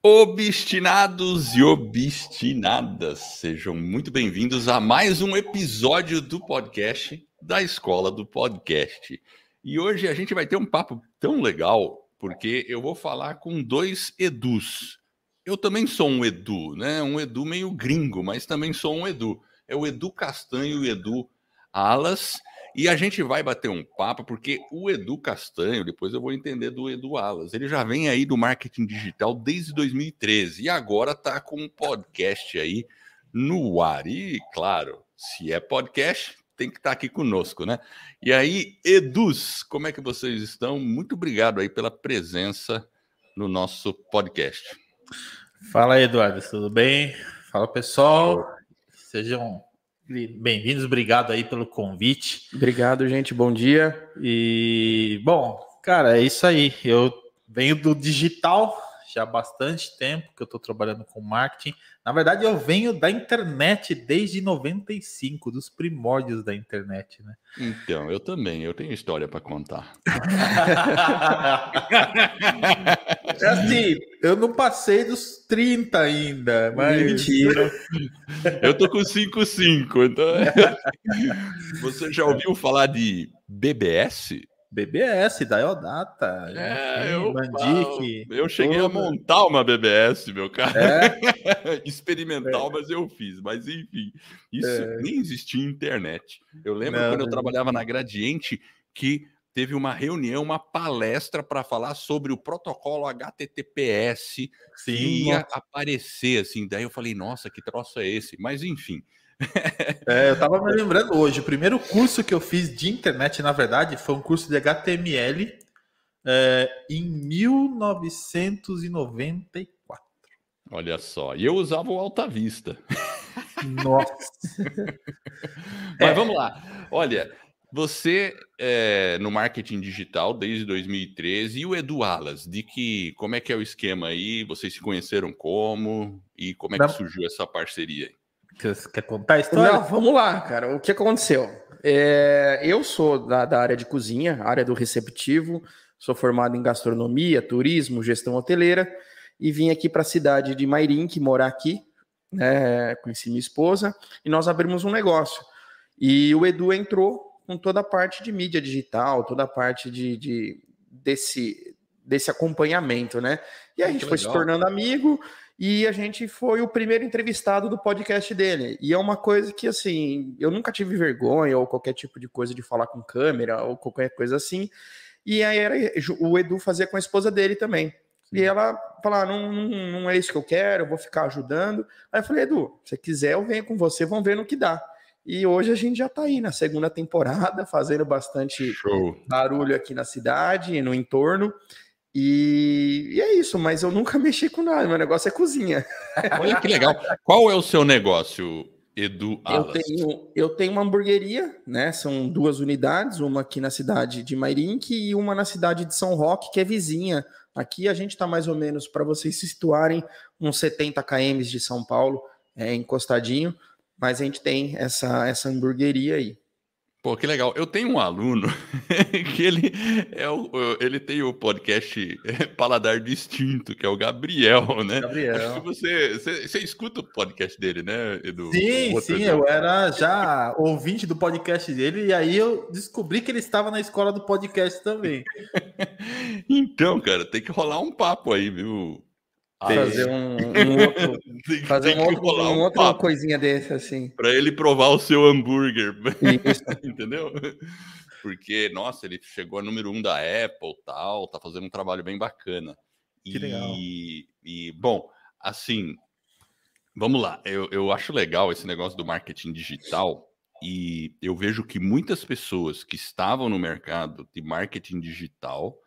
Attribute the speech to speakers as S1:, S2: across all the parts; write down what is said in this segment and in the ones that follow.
S1: Obstinados e obstinadas, sejam muito bem-vindos a mais um episódio do podcast da Escola do Podcast. E hoje a gente vai ter um papo tão legal, porque eu vou falar com dois Edus. Eu também sou um Edu, né? Um Edu meio gringo, mas também sou um Edu. É o Edu Castanho e o Edu Alas. E a gente vai bater um papo, porque o Edu Castanho, depois eu vou entender do Edu Alas, ele já vem aí do marketing digital desde 2013 e agora está com um podcast aí no ar. E, claro, se é podcast, tem que estar tá aqui conosco, né? E aí, Edus, como é que vocês estão? Muito obrigado aí pela presença no nosso podcast.
S2: Fala aí, Eduardo, tudo bem? Fala, pessoal. Sejam Bem-vindos, obrigado aí pelo convite.
S3: Obrigado, gente, bom dia.
S2: E, bom, cara, é isso aí. Eu venho do digital já há bastante tempo que eu estou trabalhando com marketing. Na verdade, eu venho da internet desde 95, dos primórdios da internet, né?
S1: Então, eu também, eu tenho história para contar.
S2: é assim, eu não passei dos 30 ainda, mas. Mentira.
S1: Eu tô com 55, então. Você já ouviu falar de BBS?
S2: BBS, Diodata,
S1: é, eu, Mandic, eu cheguei a montar uma BBS, meu cara. É? Experimental, é. mas eu fiz. Mas enfim, isso é. nem existia internet. Eu lembro não, quando eu trabalhava na Gradiente que teve uma reunião, uma palestra para falar sobre o protocolo HTTPS Sim, que ia nossa. aparecer assim. Daí eu falei, nossa, que troço é esse? Mas enfim,
S2: é, eu estava me lembrando hoje, o primeiro curso que eu fiz de internet, na verdade, foi um curso de HTML é, em 1994.
S1: Olha só, e eu usava o Alta Vista.
S2: Nossa!
S1: Mas é. vamos lá. Olha, você é, no marketing digital desde 2013 e o Edu Alas, de que como é que é o esquema aí? Vocês se conheceram como e como é que surgiu essa parceria aí?
S3: Você quer contar a história? Não, vamos lá, cara. O que aconteceu? É, eu sou da, da, área de cozinha, área do receptivo, sou formado em gastronomia, turismo, gestão hoteleira e vim aqui para a cidade de Mairink morar aqui, né? Conheci minha esposa e nós abrimos um negócio. E o Edu entrou com toda a parte de mídia digital, toda a parte de, de desse, desse acompanhamento, né? E a gente foi legal. se tornando amigo e a gente foi o primeiro entrevistado do podcast dele. E é uma coisa que, assim, eu nunca tive vergonha ou qualquer tipo de coisa de falar com câmera ou qualquer coisa assim. E aí era, o Edu fazia com a esposa dele também. E ela falava, não, não, não é isso que eu quero, eu vou ficar ajudando. Aí eu falei, Edu, se quiser, eu venho com você, vamos ver no que dá. E hoje a gente já está aí na segunda temporada, fazendo bastante Show. barulho aqui na cidade e no entorno. E, e, é isso, mas eu nunca mexi com nada, meu negócio é cozinha.
S1: Olha que legal. Qual é o seu negócio, Edu
S3: Alas? Eu tenho, eu tenho uma hamburgueria, né? São duas unidades, uma aqui na cidade de Mairink e uma na cidade de São Roque, que é vizinha. Aqui a gente está mais ou menos, para vocês se situarem, uns 70 km de São Paulo, é, encostadinho, mas a gente tem essa, essa hamburgueria aí.
S1: Pô, que legal. Eu tenho um aluno que ele, é o, ele tem o podcast Paladar Distinto, que é o Gabriel, né? Gabriel. Você, você, você, escuta o podcast dele, né, Edu?
S2: Sim, sim, eu era já ouvinte do podcast dele e aí eu descobri que ele estava na escola do podcast também.
S1: então, cara, tem que rolar um papo aí, viu?
S3: Fazer um, um outro, tem, fazer tem um outro, um um outra coisinha desse assim.
S1: Para ele provar o seu hambúrguer, entendeu? Porque nossa, ele chegou a número um da Apple, tal, tá fazendo um trabalho bem bacana.
S2: Que e, legal.
S1: E bom, assim, vamos lá. Eu, eu acho legal esse negócio do marketing digital. E eu vejo que muitas pessoas que estavam no mercado de marketing digital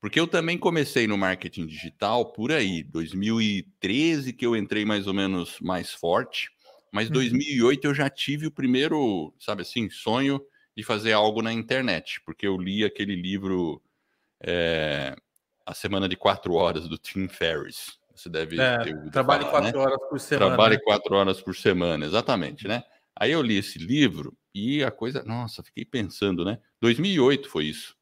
S1: porque eu também comecei no marketing digital por aí, 2013 que eu entrei mais ou menos mais forte, mas 2008 uhum. eu já tive o primeiro, sabe assim, sonho de fazer algo na internet, porque eu li aquele livro é, A Semana de Quatro Horas, do Tim Ferriss. Você deve
S2: é, ter Trabalhe falar, quatro né? horas por semana.
S1: Trabalhe né? quatro horas por semana, exatamente, né? Aí eu li esse livro e a coisa, nossa, fiquei pensando, né? 2008 foi isso.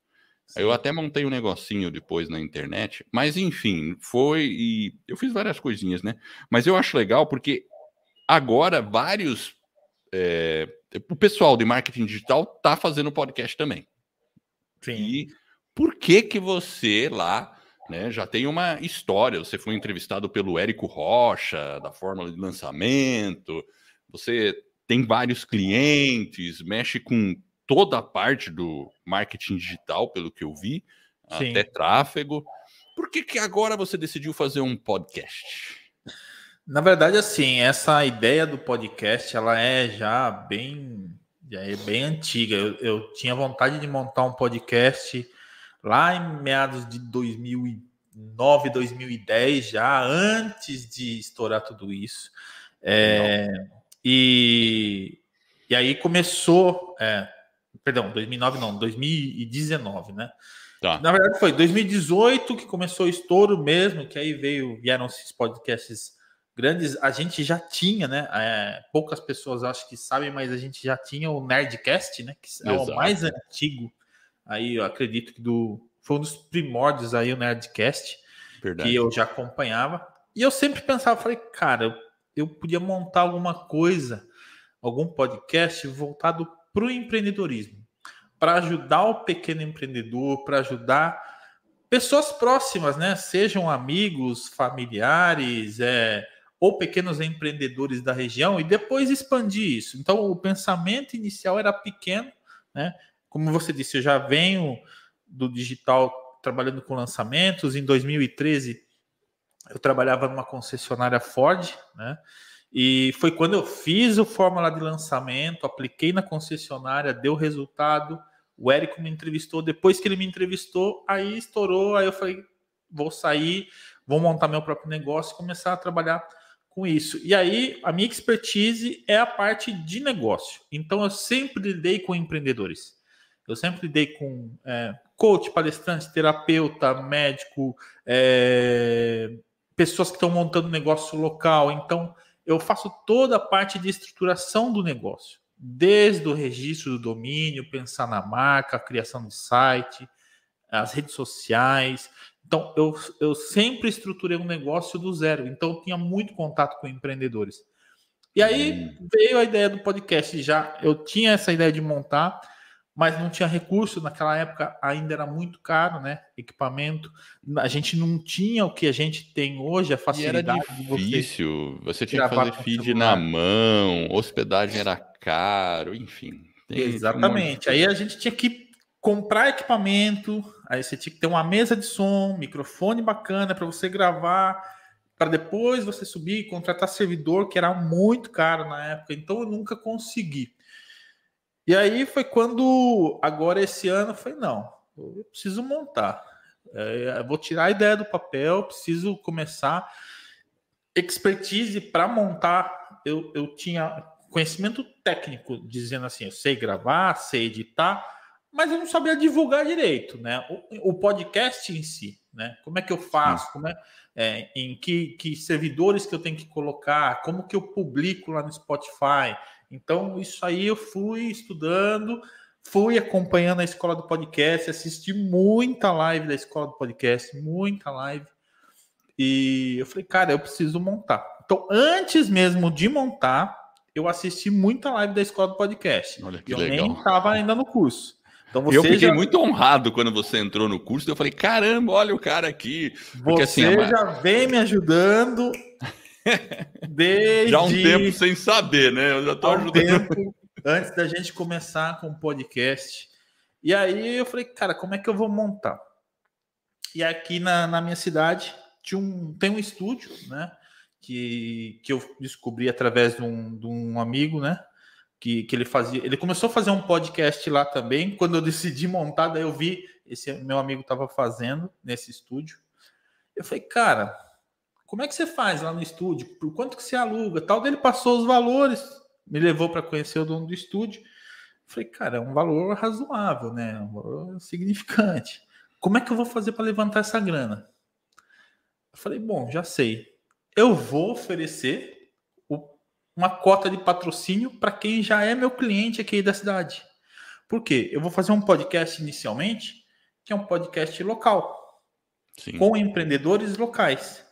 S1: Eu até montei um negocinho depois na internet, mas enfim, foi e eu fiz várias coisinhas, né? Mas eu acho legal porque agora vários é, o pessoal de marketing digital tá fazendo podcast também. Sim. E por que que você lá né, já tem uma história? Você foi entrevistado pelo Érico Rocha da fórmula de lançamento. Você tem vários clientes, mexe com toda a parte do marketing digital, pelo que eu vi, Sim. até tráfego. Por que, que agora você decidiu fazer um podcast?
S2: Na verdade, assim, essa ideia do podcast, ela é já bem, já é bem antiga. Eu, eu tinha vontade de montar um podcast lá em meados de 2009, 2010, já antes de estourar tudo isso. É, e, e aí começou, é, Perdão, 2009 não, 2019, né? Tá. Na verdade foi 2018 que começou o estouro mesmo, que aí veio, vieram esses podcasts grandes. A gente já tinha, né? É, poucas pessoas acho que sabem, mas a gente já tinha o Nerdcast, né? Que é Exato. o mais antigo. Aí eu acredito que do foi um dos primórdios aí o Nerdcast Verdade. que eu já acompanhava. E eu sempre pensava, falei, cara, eu, eu podia montar alguma coisa, algum podcast voltado para o empreendedorismo, para ajudar o pequeno empreendedor, para ajudar pessoas próximas, né? Sejam amigos, familiares, é, ou pequenos empreendedores da região, e depois expandir isso. Então, o pensamento inicial era pequeno, né? Como você disse, eu já venho do digital trabalhando com lançamentos. Em 2013, eu trabalhava numa concessionária Ford, né? E foi quando eu fiz o fórmula de lançamento, apliquei na concessionária, deu resultado. O Érico me entrevistou. Depois que ele me entrevistou, aí estourou. Aí eu falei: vou sair, vou montar meu próprio negócio e começar a trabalhar com isso. E aí, a minha expertise é a parte de negócio. Então, eu sempre lidei com empreendedores. Eu sempre lidei com é, coach, palestrante, terapeuta, médico, é, pessoas que estão montando negócio local. Então, eu faço toda a parte de estruturação do negócio, desde o registro do domínio, pensar na marca, a criação de site, as redes sociais. Então, eu, eu sempre estruturei um negócio do zero, então eu tinha muito contato com empreendedores. E aí hum. veio a ideia do podcast já. Eu tinha essa ideia de montar, mas não tinha recurso naquela época, ainda era muito caro, né? Equipamento. A gente não tinha o que a gente tem hoje, a facilidade.
S1: E era difícil. Você, você tinha que fazer feed na mão, hospedagem era caro, enfim.
S2: Exatamente. Um Aí a gente tinha que comprar equipamento, aí você tinha que ter uma mesa de som, microfone bacana para você gravar, para depois você subir e contratar servidor, que era muito caro na época. Então eu nunca consegui. E aí foi quando, agora esse ano, foi não, eu preciso montar. É, vou tirar a ideia do papel, preciso começar. Expertise para montar, eu, eu tinha conhecimento técnico, dizendo assim, eu sei gravar, sei editar, mas eu não sabia divulgar direito, né? O, o podcast em si, né? Como é que eu faço? Como é, é, em que, que servidores que eu tenho que colocar? Como que eu publico lá no Spotify? Então, isso aí eu fui estudando, fui acompanhando a escola do podcast, assisti muita live da escola do podcast, muita live. E eu falei, cara, eu preciso montar. Então, antes mesmo de montar, eu assisti muita live da escola do podcast. Olha que eu legal. nem estava ainda no curso.
S1: Então você eu fiquei já... muito honrado quando você entrou no curso. Eu falei, caramba, olha o cara aqui.
S2: Porque, assim, você assim, já vem me ajudando
S1: Desde... Já um tempo sem saber, né? Eu já estou ajudando. Tempo,
S2: antes da gente começar com o podcast. E aí eu falei, cara, como é que eu vou montar? E aqui na, na minha cidade tinha um, tem um estúdio, né? Que, que eu descobri através de um, de um amigo, né? Que, que ele fazia. Ele começou a fazer um podcast lá também. Quando eu decidi montar, daí eu vi esse meu amigo estava fazendo nesse estúdio. Eu falei, cara, como é que você faz lá no estúdio? Por quanto que você aluga? Tal dele passou os valores, me levou para conhecer o dono do estúdio. Falei, cara, é um valor razoável, né? Um valor significante. Como é que eu vou fazer para levantar essa grana? Eu falei, bom, já sei. Eu vou oferecer uma cota de patrocínio para quem já é meu cliente aqui da cidade. Por quê? Eu vou fazer um podcast inicialmente que é um podcast local, Sim. com empreendedores locais.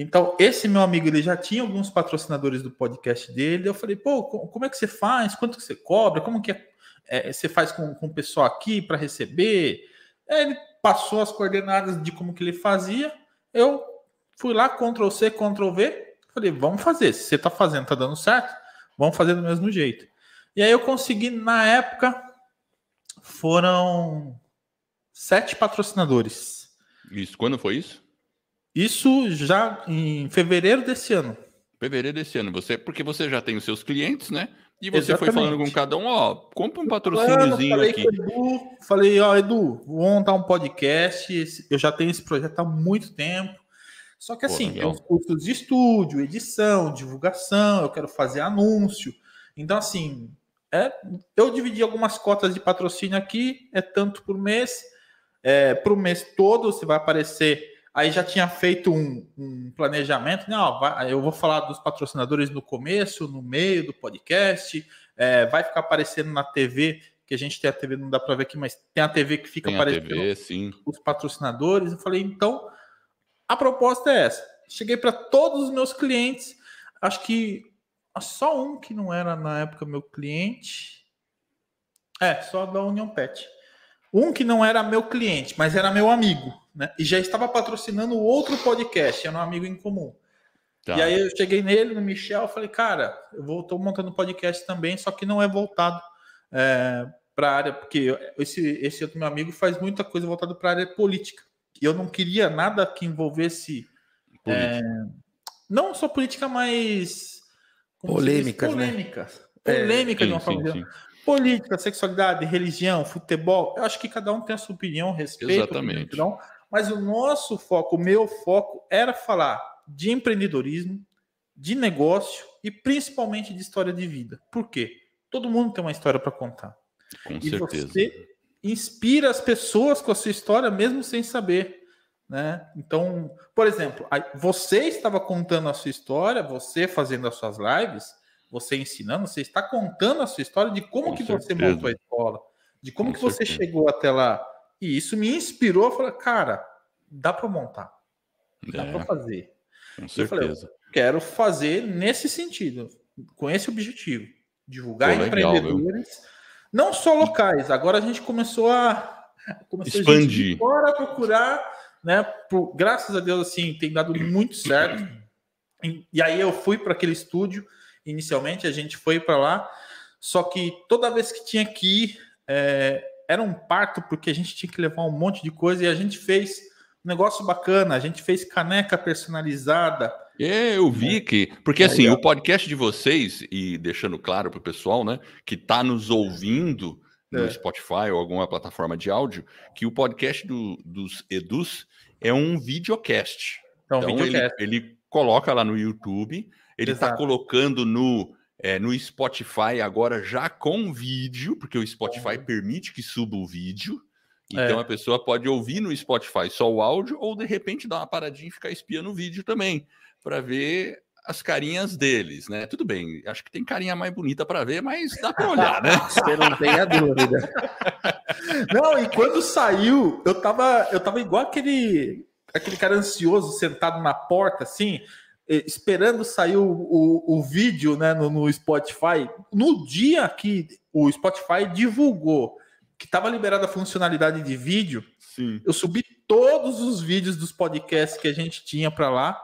S2: Então, esse meu amigo, ele já tinha alguns patrocinadores do podcast dele. Eu falei, pô, como é que você faz? Quanto que você cobra? Como que é, é você faz com, com o pessoal aqui para receber? Ele passou as coordenadas de como que ele fazia. Eu fui lá, Ctrl C, Ctrl V. Falei, vamos fazer. Se você está fazendo, está dando certo, vamos fazer do mesmo jeito. E aí eu consegui, na época, foram sete patrocinadores.
S1: Isso, quando foi isso?
S2: Isso já em fevereiro desse ano.
S1: Fevereiro desse ano, você, porque você já tem os seus clientes, né? E você Exatamente. foi falando com cada um, ó, compra um patrocíniozinho aqui.
S2: Edu, falei, ó, Edu, vou montar um podcast. Eu já tenho esse projeto há muito tempo. Só que assim, Pô, tem os custos de estúdio, edição, divulgação, eu quero fazer anúncio. Então, assim, é, eu dividi algumas cotas de patrocínio aqui, é tanto por mês. É, para o mês todo, você vai aparecer aí já tinha feito um, um planejamento, não, né, vai, eu vou falar dos patrocinadores no começo, no meio do podcast, é, vai ficar aparecendo na TV, que a gente tem a TV, não dá para ver aqui, mas tem a TV que fica tem aparecendo
S1: TV, sim.
S2: os patrocinadores. Eu falei, então, a proposta é essa. Cheguei para todos os meus clientes, acho que só um que não era na época meu cliente. É, só da União Pet. Um que não era meu cliente, mas era meu amigo né? E já estava patrocinando outro podcast, era um amigo em comum. Tá. E aí eu cheguei nele, no Michel, falei, cara, eu vou, tô montando um podcast também, só que não é voltado é, para a área, porque esse, esse outro meu amigo faz muita coisa voltada para a área política. E eu não queria nada que envolvesse. É, não só política, mas.
S3: Polêmicas,
S2: polêmicas. Né? Polêmica, é, de uma forma Política, sexualidade, religião, futebol. Eu acho que cada um tem a sua opinião, respeito.
S1: Exatamente.
S2: Opinião, mas o nosso foco, o meu foco, era falar de empreendedorismo, de negócio e principalmente de história de vida. Por quê? Todo mundo tem uma história para contar.
S1: Com e certeza.
S2: você inspira as pessoas com a sua história, mesmo sem saber. Né? Então, por exemplo, você estava contando a sua história, você fazendo as suas lives, você ensinando, você está contando a sua história de como com que certeza. você montou a escola, de como com que certeza. você chegou até lá. E isso me inspirou a falar, cara, dá para montar. Dá é, para fazer.
S1: Com certeza.
S2: Eu falei, quero fazer nesse sentido, com esse objetivo. Divulgar Pô, empreendedores, não só locais. Agora a gente começou a
S1: começou expandir.
S2: A fora procurar, né? Por, graças a Deus, assim, tem dado muito certo. E, e aí eu fui para aquele estúdio. Inicialmente a gente foi para lá, só que toda vez que tinha que ir, é, era um parto porque a gente tinha que levar um monte de coisa e a gente fez um negócio bacana, a gente fez caneca personalizada.
S1: É, eu vi né? que. Porque assim, o podcast de vocês, e deixando claro para o pessoal, né, que está nos ouvindo no é. Spotify ou alguma plataforma de áudio, que o podcast do, dos Edus é um videocast.
S2: Então, então videocast.
S1: Ele, ele coloca lá no YouTube, ele está colocando no é, no Spotify agora já com vídeo, porque o Spotify uhum. permite que suba o vídeo. Então é. a pessoa pode ouvir no Spotify só o áudio ou de repente dar uma paradinha e ficar espiando o vídeo também para ver as carinhas deles, né? Tudo bem, acho que tem carinha mais bonita para ver, mas dá para olhar, né?
S3: Você não tem a dúvida.
S2: não, e quando saiu, eu tava, eu tava igual aquele aquele cara ansioso sentado na porta assim, esperando sair o, o, o vídeo né, no, no, Spotify, no dia que o Spotify divulgou que estava liberada a funcionalidade de vídeo,
S1: Sim.
S2: eu subi todos os vídeos dos podcasts que a gente tinha para lá.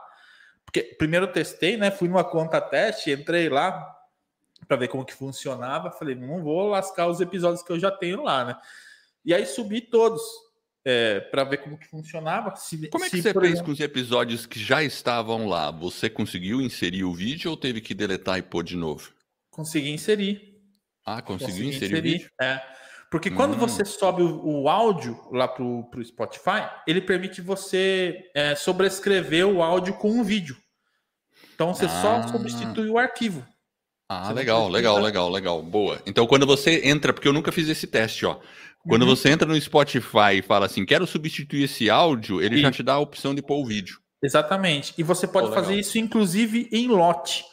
S2: Porque primeiro eu testei, né? Fui numa conta teste, entrei lá para ver como que funcionava. Falei, não vou lascar os episódios que eu já tenho lá, né? E aí subi todos é, para ver como que funcionava.
S1: Se, como é que você fez exemplo... com os episódios que já estavam lá? Você conseguiu inserir o vídeo ou teve que deletar e pôr de novo?
S2: Consegui inserir.
S1: Ah, conseguiu inserir, inserir, o vídeo?
S2: É. Porque quando hum. você sobe o, o áudio lá para o Spotify, ele permite você é, sobrescrever o áudio com um vídeo. Então você ah. só substitui o arquivo.
S1: Ah, legal, legal, legal, legal. Boa. Então quando você entra, porque eu nunca fiz esse teste, ó. Quando uhum. você entra no Spotify e fala assim, quero substituir esse áudio, ele e... já te dá a opção de pôr o vídeo.
S2: Exatamente. E você pode oh, fazer isso, inclusive, em lote.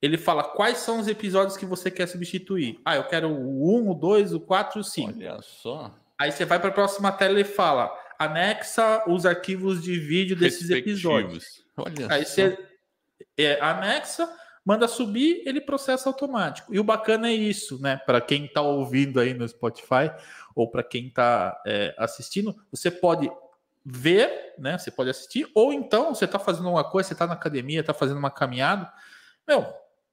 S2: Ele fala quais são os episódios que você quer substituir. Ah, eu quero o 1, o 2, o 4 e o 5.
S1: Olha só.
S2: Aí você vai para a próxima tela e fala: anexa os arquivos de vídeo desses episódios. Olha Aí só. você é, anexa, manda subir, ele processa automático. E o bacana é isso, né? Para quem está ouvindo aí no Spotify ou para quem está é, assistindo, você pode ver, né? Você pode assistir, ou então você está fazendo uma coisa, você está na academia, está fazendo uma caminhada, meu,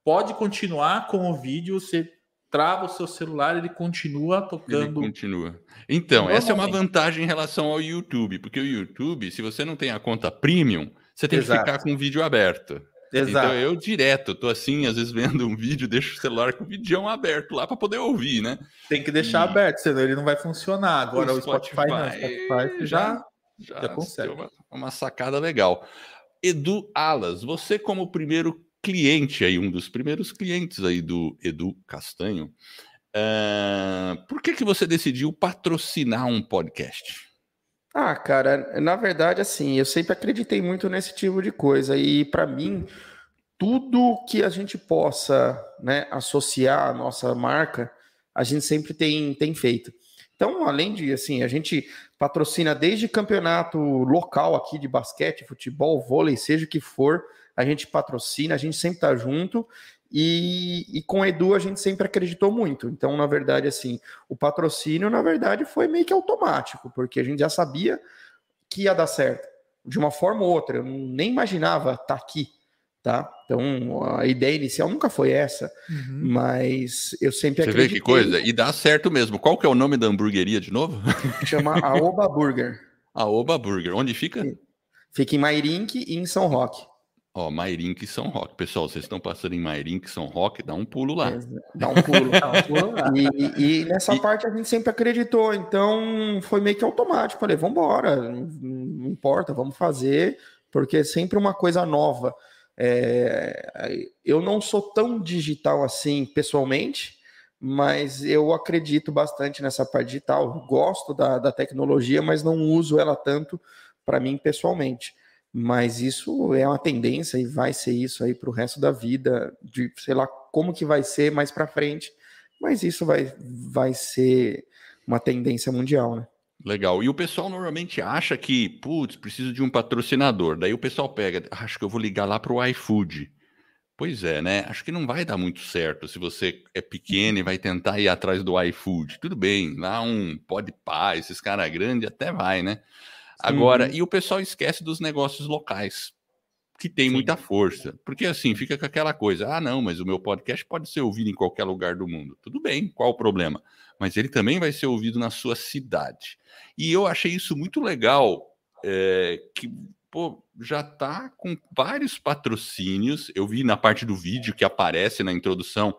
S2: pode continuar com o vídeo, você trava o seu celular, ele continua tocando.
S1: Ele continua. Então, essa é uma vantagem em relação ao YouTube, porque o YouTube, se você não tem a conta premium, você tem Exato. que ficar com o vídeo aberto. Exato. Então eu direto, tô assim, às vezes vendo um vídeo, deixo o celular com o vídeo aberto lá para poder ouvir, né?
S2: Tem que deixar e... aberto, senão ele não vai funcionar. Agora o, o Spotify, Spotify, não,
S1: Spotify já, já, já consegue. Uma, uma sacada legal. Edu Alas, você como primeiro cliente aí, um dos primeiros clientes aí do Edu Castanho, uh, por que, que você decidiu patrocinar um podcast?
S3: Ah, cara, na verdade, assim, eu sempre acreditei muito nesse tipo de coisa e para mim tudo que a gente possa, né, associar à nossa marca, a gente sempre tem, tem feito. Então, além de assim, a gente patrocina desde campeonato local aqui de basquete, futebol, vôlei, seja o que for, a gente patrocina, a gente sempre está junto. E, e, com o Edu a gente sempre acreditou muito. Então, na verdade, assim, o patrocínio, na verdade, foi meio que automático, porque a gente já sabia que ia dar certo, de uma forma ou outra. Eu nem imaginava estar tá aqui, tá? Então, a ideia inicial nunca foi essa, uhum. mas eu sempre
S1: Você acreditei. Você vê que coisa? E dá certo mesmo. Qual que é o nome da hamburgueria de novo?
S3: Chama Aoba Burger.
S1: Aoba Burger. Onde fica?
S3: Fica em Mairink e em São Roque.
S1: Ó, Mairink e São Roque. Pessoal, vocês estão passando em Mairink e São Roque, dá um pulo lá.
S3: Dá um pulo. dá um pulo lá. E, e nessa e... parte a gente sempre acreditou, então foi meio que automático. Falei, vamos embora, não importa, vamos fazer, porque é sempre uma coisa nova. É... eu não sou tão digital assim pessoalmente, mas eu acredito bastante nessa parte digital. Gosto da, da tecnologia, mas não uso ela tanto para mim pessoalmente mas isso é uma tendência e vai ser isso aí para o resto da vida, de sei lá como que vai ser mais para frente, mas isso vai, vai ser uma tendência mundial, né?
S1: Legal. E o pessoal normalmente acha que, putz, preciso de um patrocinador. Daí o pessoal pega, acho que eu vou ligar lá para o iFood. Pois é, né? Acho que não vai dar muito certo se você é pequeno e vai tentar ir atrás do iFood. Tudo bem, lá um pode pá, esses caras grandes até vai, né? Agora, e o pessoal esquece dos negócios locais, que tem Sim. muita força. Porque assim, fica com aquela coisa: ah, não, mas o meu podcast pode ser ouvido em qualquer lugar do mundo. Tudo bem, qual o problema? Mas ele também vai ser ouvido na sua cidade. E eu achei isso muito legal, é, que pô, já tá com vários patrocínios. Eu vi na parte do vídeo que aparece na introdução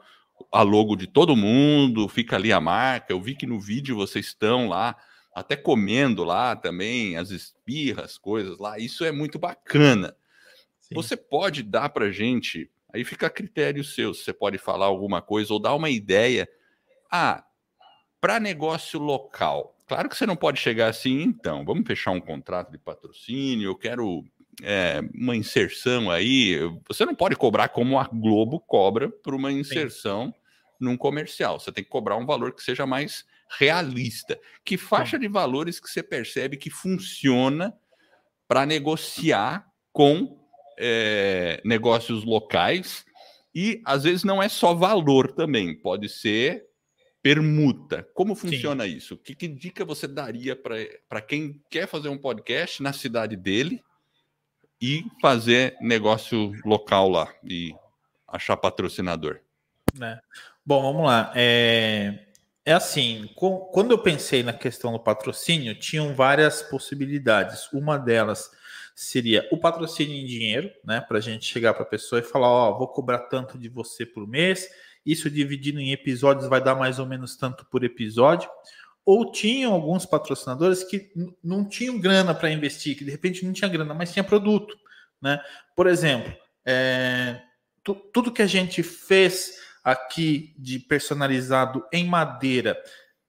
S1: a logo de todo mundo, fica ali a marca. Eu vi que no vídeo vocês estão lá até comendo lá também, as espirras, coisas lá. Isso é muito bacana. Sim. Você pode dar para gente, aí fica a critério seu, você pode falar alguma coisa ou dar uma ideia. Ah, para negócio local. Claro que você não pode chegar assim, então, vamos fechar um contrato de patrocínio, eu quero é, uma inserção aí. Você não pode cobrar como a Globo cobra por uma inserção Sim. num comercial. Você tem que cobrar um valor que seja mais realista. Que faixa de valores que você percebe que funciona para negociar com é, negócios locais? E às vezes não é só valor também, pode ser permuta. Como funciona Sim. isso? Que, que, dica você daria para quem quer fazer um podcast na cidade dele e fazer negócio local lá e achar patrocinador?
S2: É. Bom, vamos lá. É... É assim, com, quando eu pensei na questão do patrocínio, tinham várias possibilidades. Uma delas seria o patrocínio em dinheiro, né? Para a gente chegar para a pessoa e falar: Ó, oh, vou cobrar tanto de você por mês, isso dividido em episódios vai dar mais ou menos tanto por episódio. Ou tinham alguns patrocinadores que não tinham grana para investir, que de repente não tinha grana, mas tinha produto, né? Por exemplo, é, tudo que a gente fez aqui de personalizado em madeira.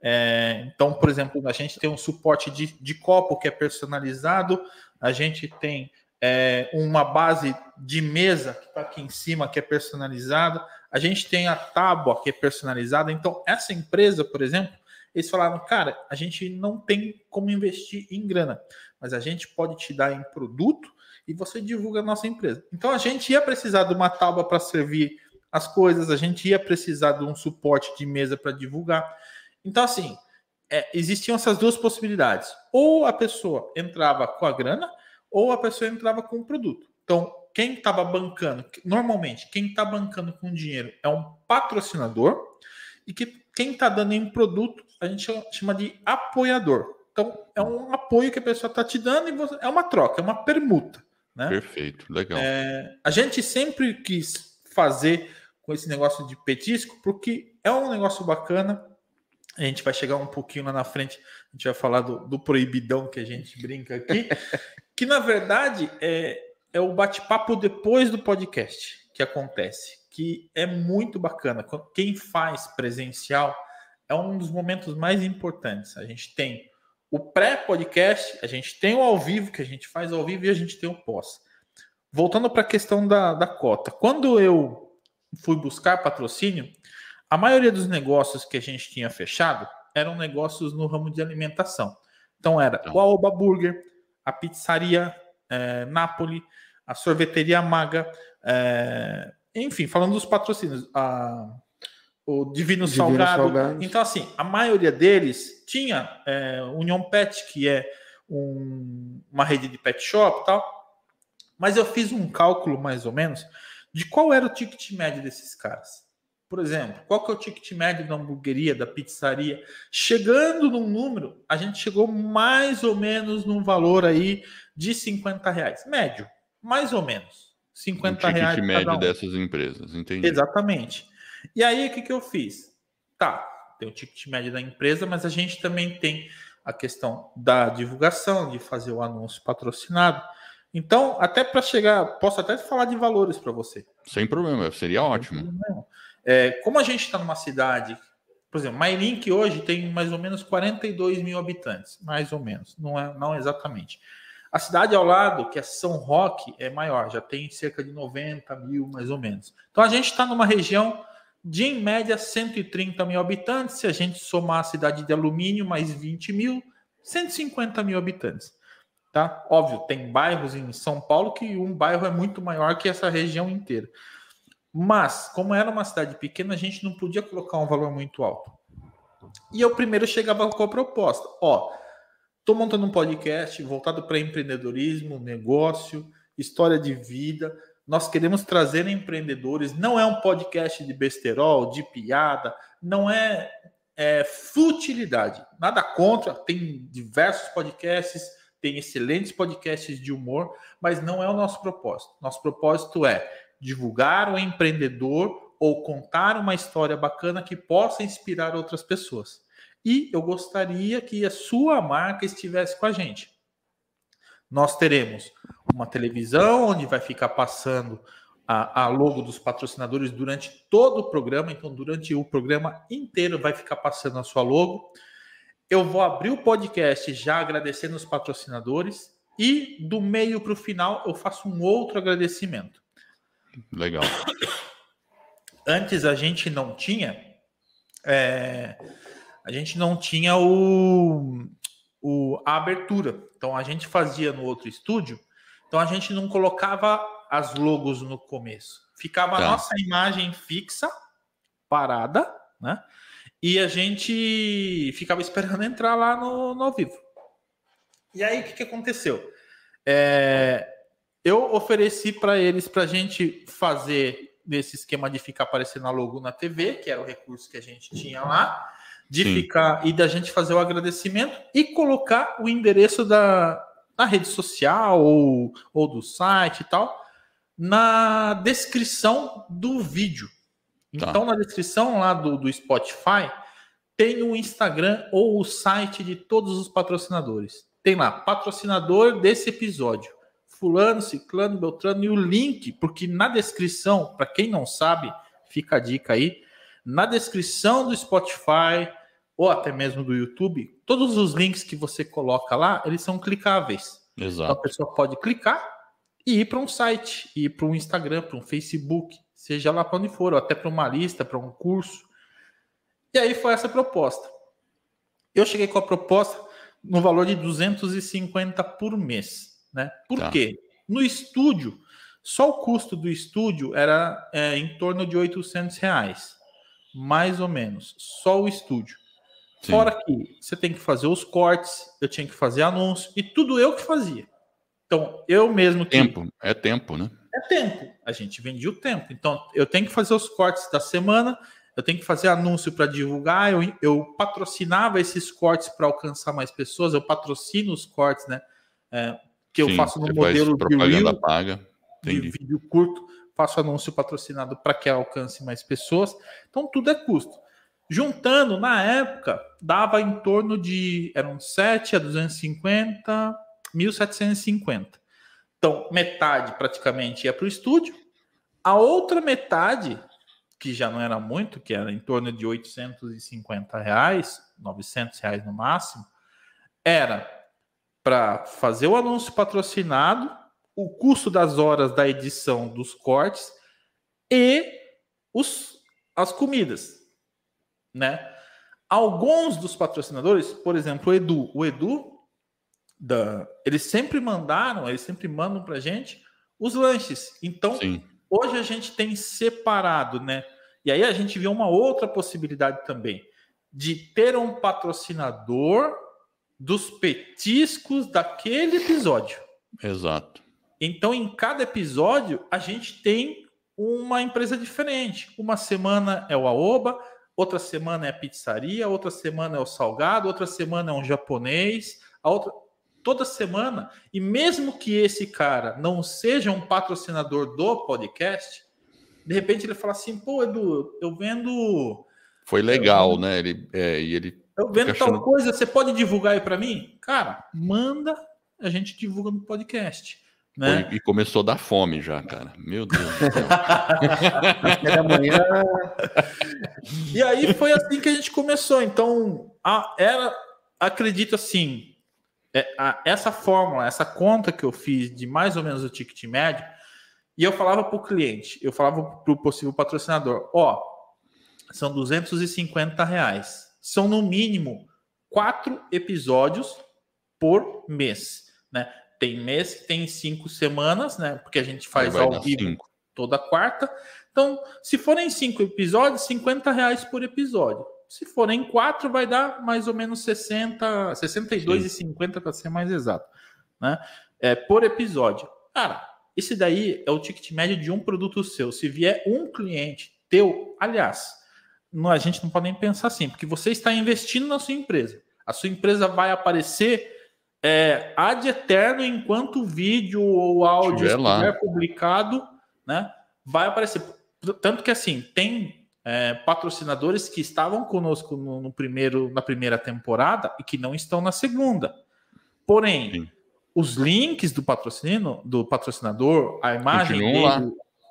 S2: É, então, por exemplo, a gente tem um suporte de, de copo que é personalizado, a gente tem é, uma base de mesa que está aqui em cima que é personalizada, a gente tem a tábua que é personalizada. Então, essa empresa, por exemplo, Eles falaram, cara, a gente não tem como investir em grana, mas a gente pode te dar em produto e você divulga a nossa empresa. Então a gente ia precisar de uma tábua para servir as coisas, a gente ia precisar de um suporte de mesa para divulgar. Então, assim, é, existiam essas duas possibilidades. Ou a pessoa entrava com a grana, ou a pessoa entrava com o produto. Então, quem estava bancando, normalmente, quem está bancando com dinheiro é um patrocinador, e que quem está dando em produto, a gente chama de apoiador. Então, é um apoio que a pessoa está te dando e você, é uma troca, é uma permuta. Né?
S1: Perfeito, legal.
S2: É, a gente sempre quis fazer com esse negócio de petisco, porque é um negócio bacana, a gente vai chegar um pouquinho lá na frente, a gente vai falar do, do proibidão que a gente brinca aqui, que na verdade é, é o bate-papo depois do podcast que acontece, que é muito bacana. Quem faz presencial é um dos momentos mais importantes. A gente tem o pré-podcast, a gente tem o ao vivo, que a gente faz ao vivo, e a gente tem o pós. Voltando para a questão da, da cota. Quando eu fui buscar patrocínio, a maioria dos negócios que a gente tinha fechado eram negócios no ramo de alimentação. Então era o Aoba Burger, a pizzaria é, Napoli, a sorveteria Maga, é, enfim, falando dos patrocínios, a, o Divino, Divino Salgado. Salgado. Então, assim, a maioria deles tinha é, Union Pet, que é um, uma rede de pet shop e tal. Mas eu fiz um cálculo, mais ou menos, de qual era o ticket médio desses caras. Por exemplo, qual que é o ticket médio da hamburgueria, da pizzaria? Chegando num número, a gente chegou mais ou menos num valor aí de 50 reais. Médio, mais ou menos. 50 o ticket reais.
S1: médio um. dessas empresas, entendi.
S2: Exatamente. E aí, o que, que eu fiz? Tá, tem o ticket médio da empresa, mas a gente também tem a questão da divulgação, de fazer o anúncio patrocinado. Então, até para chegar, posso até falar de valores para você.
S1: Sem problema, seria ótimo.
S2: É, como a gente está numa cidade, por exemplo, Mairink hoje tem mais ou menos 42 mil habitantes, mais ou menos, não é não exatamente. A cidade ao lado, que é São Roque, é maior, já tem cerca de 90 mil, mais ou menos. Então a gente está numa região de, em média, 130 mil habitantes. Se a gente somar a cidade de Alumínio, mais 20 mil, 150 mil habitantes. Tá? Óbvio, tem bairros em São Paulo que um bairro é muito maior que essa região inteira. Mas, como era uma cidade pequena, a gente não podia colocar um valor muito alto. E eu primeiro chegava com a proposta: ó, tô montando um podcast voltado para empreendedorismo, negócio, história de vida. Nós queremos trazer empreendedores. Não é um podcast de besterol, de piada, não é, é futilidade. Nada contra, tem diversos podcasts, tem excelentes podcasts de humor, mas não é o nosso propósito. Nosso propósito é divulgar o empreendedor ou contar uma história bacana que possa inspirar outras pessoas. E eu gostaria que a sua marca estivesse com a gente. Nós teremos uma televisão onde vai ficar passando a, a, logo dos patrocinadores durante todo o programa. Então, durante o programa inteiro vai ficar passando a sua logo. Eu vou abrir o podcast já agradecendo os patrocinadores e do meio para o final eu faço um outro agradecimento.
S1: Legal.
S2: Antes a gente não tinha. É, a gente não tinha o, o, a abertura. Então a gente fazia no outro estúdio. Então a gente não colocava as logos no começo. Ficava tá. a nossa imagem fixa, parada, né? E a gente ficava esperando entrar lá no, no ao vivo. E aí o que, que aconteceu? É, eu ofereci para eles para a gente fazer nesse esquema de ficar aparecendo a logo na TV, que era o recurso que a gente tinha lá, de Sim. ficar e da gente fazer o agradecimento e colocar o endereço da na rede social ou, ou do site e tal na descrição do vídeo. Tá. Então, na descrição lá do, do Spotify, tem o Instagram ou o site de todos os patrocinadores. Tem lá, patrocinador desse episódio fulano, ciclano, beltrano e o link, porque na descrição, para quem não sabe, fica a dica aí, na descrição do Spotify ou até mesmo do YouTube, todos os links que você coloca lá, eles são clicáveis.
S1: Exato.
S2: Então a pessoa pode clicar e ir para um site, ir para um Instagram, para um Facebook, seja lá para onde for, ou até para uma lista, para um curso. E aí foi essa proposta. Eu cheguei com a proposta no valor de 250 por mês, né? Por tá. quê? No estúdio, só o custo do estúdio era é, em torno de 800 reais, mais ou menos, só o estúdio. Sim. Fora que você tem que fazer os cortes, eu tinha que fazer anúncio e tudo eu que fazia. Então, eu mesmo.
S1: Tempo, que... é tempo, né?
S2: É tempo. A gente vendia o tempo. Então, eu tenho que fazer os cortes da semana, eu tenho que fazer anúncio para divulgar, eu, eu patrocinava esses cortes para alcançar mais pessoas, eu patrocino os cortes, né? É, que Sim, eu faço no modelo
S1: de Reel, paga.
S2: de vídeo curto, faço anúncio patrocinado para que alcance mais pessoas. Então, tudo é custo. Juntando, na época, dava em torno de. Eram 7 a 250, 1.750. Então, metade praticamente ia para o estúdio, a outra metade, que já não era muito, que era em torno de 850 reais, 900 reais no máximo, era para fazer o anúncio patrocinado, o custo das horas da edição dos cortes e os, as comidas, né? Alguns dos patrocinadores, por exemplo, o Edu, o Edu da. Eles sempre mandaram, eles sempre mandam para gente os lanches. Então, Sim. hoje a gente tem separado, né? E aí a gente vê uma outra possibilidade também de ter um patrocinador dos petiscos daquele episódio.
S1: Exato.
S2: Então, em cada episódio, a gente tem uma empresa diferente. Uma semana é o Aoba, outra semana é a pizzaria, outra semana é o salgado, outra semana é um japonês, a outra toda semana, e mesmo que esse cara não seja um patrocinador do podcast, de repente ele fala assim: pô, Edu, eu vendo.
S1: Foi legal, eu, né? Ele, é, e ele
S2: eu vendo tal achando... coisa, você pode divulgar aí para mim? Cara, manda, a gente divulga no podcast. Né?
S1: Foi, e começou a dar fome já, cara. Meu Deus do céu.
S2: da manhã. e aí foi assim que a gente começou. Então, a, era, acredito assim, é, a, essa fórmula, essa conta que eu fiz de mais ou menos o ticket médio, e eu falava para o cliente, eu falava para o possível patrocinador, ó, são 250 reais. São no mínimo quatro episódios por mês, né? Tem mês que tem cinco semanas, né? Porque a gente faz ao vivo cinco. toda quarta. Então, se forem cinco episódios, 50 reais por episódio. Se forem quatro, vai dar mais ou menos 60, 62,50 para ser mais exato, né? É, por episódio. Cara, esse daí é o ticket médio de um produto seu. Se vier um cliente teu, aliás, não, a gente não pode nem pensar assim, porque você está investindo na sua empresa. A sua empresa vai aparecer é, ad eterno enquanto o vídeo ou áudio estiver publicado, né? Vai aparecer. Tanto que assim, tem é, patrocinadores que estavam conosco no, no, primeiro, na primeira temporada e que não estão na segunda. Porém, Sim. os links do patrocínio, do patrocinador, a imagem dele, lá.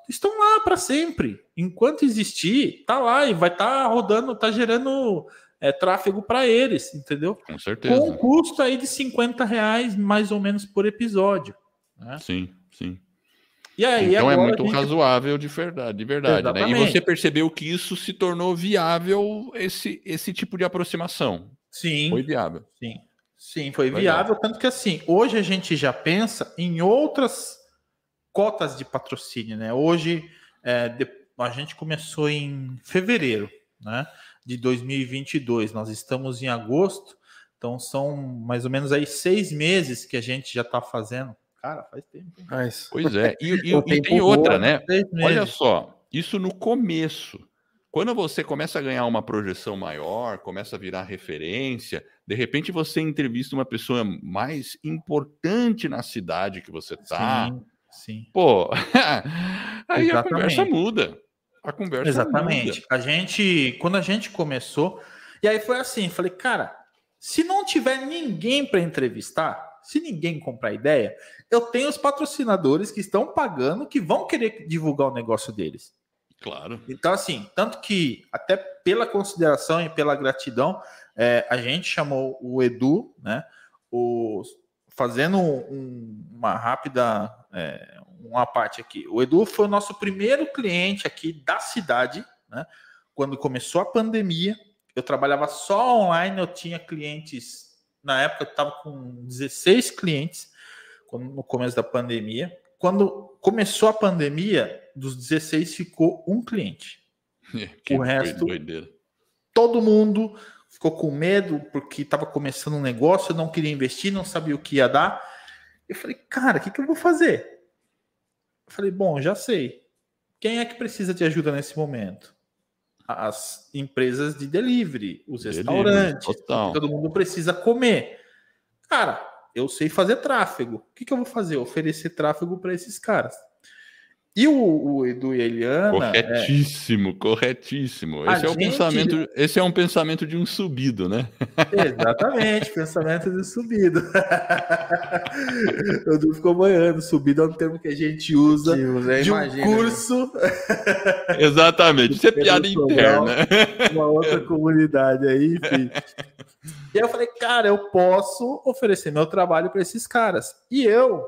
S2: estão lá para sempre. Enquanto existir, tá lá e vai estar tá rodando, tá gerando é, tráfego para eles, entendeu?
S1: Com certeza. Com
S2: um custo aí de 50 reais mais ou menos por episódio.
S1: Né? Sim, sim. E aí, então é muito gente... razoável de verdade, de verdade né? E você percebeu que isso se tornou viável esse, esse tipo de aproximação.
S2: Sim.
S1: Foi viável.
S2: Sim. Sim, foi, foi viável, viável, tanto que assim, hoje a gente já pensa em outras cotas de patrocínio, né? Hoje é, a gente começou em fevereiro, né? De 2022. Nós estamos em agosto, então são mais ou menos aí seis meses que a gente já está fazendo Cara, faz tempo.
S1: Mas... Pois é. E, e, e tem outra, né? Olha só, isso no começo. Quando você começa a ganhar uma projeção maior, começa a virar referência, de repente você entrevista uma pessoa mais importante na cidade que você tá.
S2: Sim, sim.
S1: Pô, aí Exatamente. a conversa muda. A conversa
S2: Exatamente.
S1: Muda.
S2: A gente, quando a gente começou, e aí foi assim, falei, cara, se não tiver ninguém para entrevistar, se ninguém comprar ideia, eu tenho os patrocinadores que estão pagando que vão querer divulgar o negócio deles.
S1: Claro.
S2: Então, assim, tanto que, até pela consideração e pela gratidão, é, a gente chamou o Edu, né? O, fazendo um, uma rápida é, uma parte aqui. O Edu foi o nosso primeiro cliente aqui da cidade, né? Quando começou a pandemia, eu trabalhava só online, eu tinha clientes, na época eu estava com 16 clientes no começo da pandemia. Quando começou a pandemia, dos 16 ficou um cliente. Que o resto, doideira. todo mundo ficou com medo porque estava começando um negócio, não queria investir, não sabia o que ia dar. Eu falei, cara, o que, que eu vou fazer? Eu falei, bom, já sei. Quem é que precisa de ajuda nesse momento? As empresas de delivery, os delivery, restaurantes, todo mundo precisa comer. Cara, eu sei fazer tráfego. O que, que eu vou fazer? Oferecer tráfego para esses caras. E o, o Edu e a Eliana.
S1: Corretíssimo, é... corretíssimo. Esse é, o pensamento, esse é um pensamento de um subido, né?
S2: Exatamente, pensamento de um subido. o Edu ficou banhando. Subido é um termo que a gente usa, usa de um curso.
S1: Exatamente, isso é piada interna.
S2: Uma outra comunidade aí, enfim. E aí eu falei, cara, eu posso oferecer meu trabalho para esses caras. E eu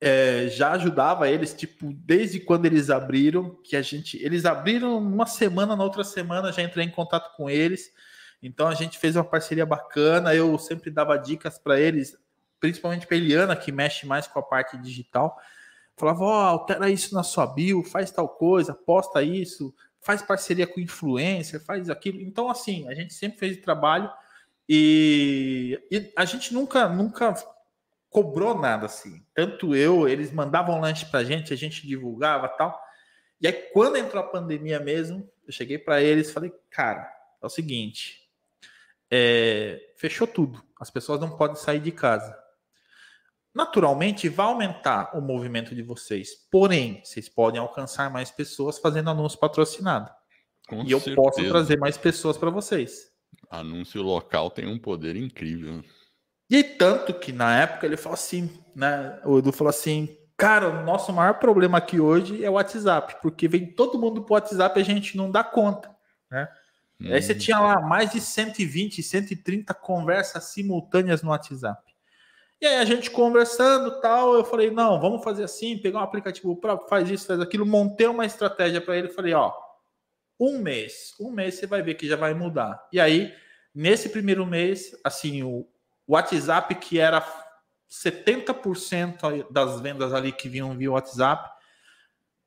S2: é, já ajudava eles, tipo, desde quando eles abriram, que a gente. Eles abriram uma semana, na outra semana já entrei em contato com eles. Então a gente fez uma parceria bacana. Eu sempre dava dicas para eles, principalmente para Eliana, que mexe mais com a parte digital. Falava, ó, oh, altera isso na sua bio, faz tal coisa, posta isso, faz parceria com influencer, faz aquilo. Então, assim, a gente sempre fez trabalho e, e a gente nunca, nunca cobrou nada assim. Tanto eu, eles mandavam lanche pra gente, a gente divulgava tal. E aí, quando entrou a pandemia mesmo, eu cheguei para eles e falei, cara, é o seguinte, é, fechou tudo. As pessoas não podem sair de casa. Naturalmente, vai aumentar o movimento de vocês. Porém, vocês podem alcançar mais pessoas fazendo anúncio patrocinado. Com e certeza. eu posso trazer mais pessoas para vocês.
S1: Anúncio local tem um poder incrível.
S2: E tanto que na época ele falou assim, né? O Edu falou assim, cara, o nosso maior problema aqui hoje é o WhatsApp, porque vem todo mundo pro WhatsApp e a gente não dá conta, né? Hum. Aí você uhum. tinha lá mais de 120, 130 conversas simultâneas no WhatsApp. E aí a gente conversando tal, eu falei, não, vamos fazer assim, pegar um aplicativo para faz isso, faz aquilo, montei uma estratégia para ele, falei, ó, um mês, um mês você vai ver que já vai mudar. E aí, nesse primeiro mês, assim, o, o WhatsApp, que era 70% das vendas ali que vinham via WhatsApp,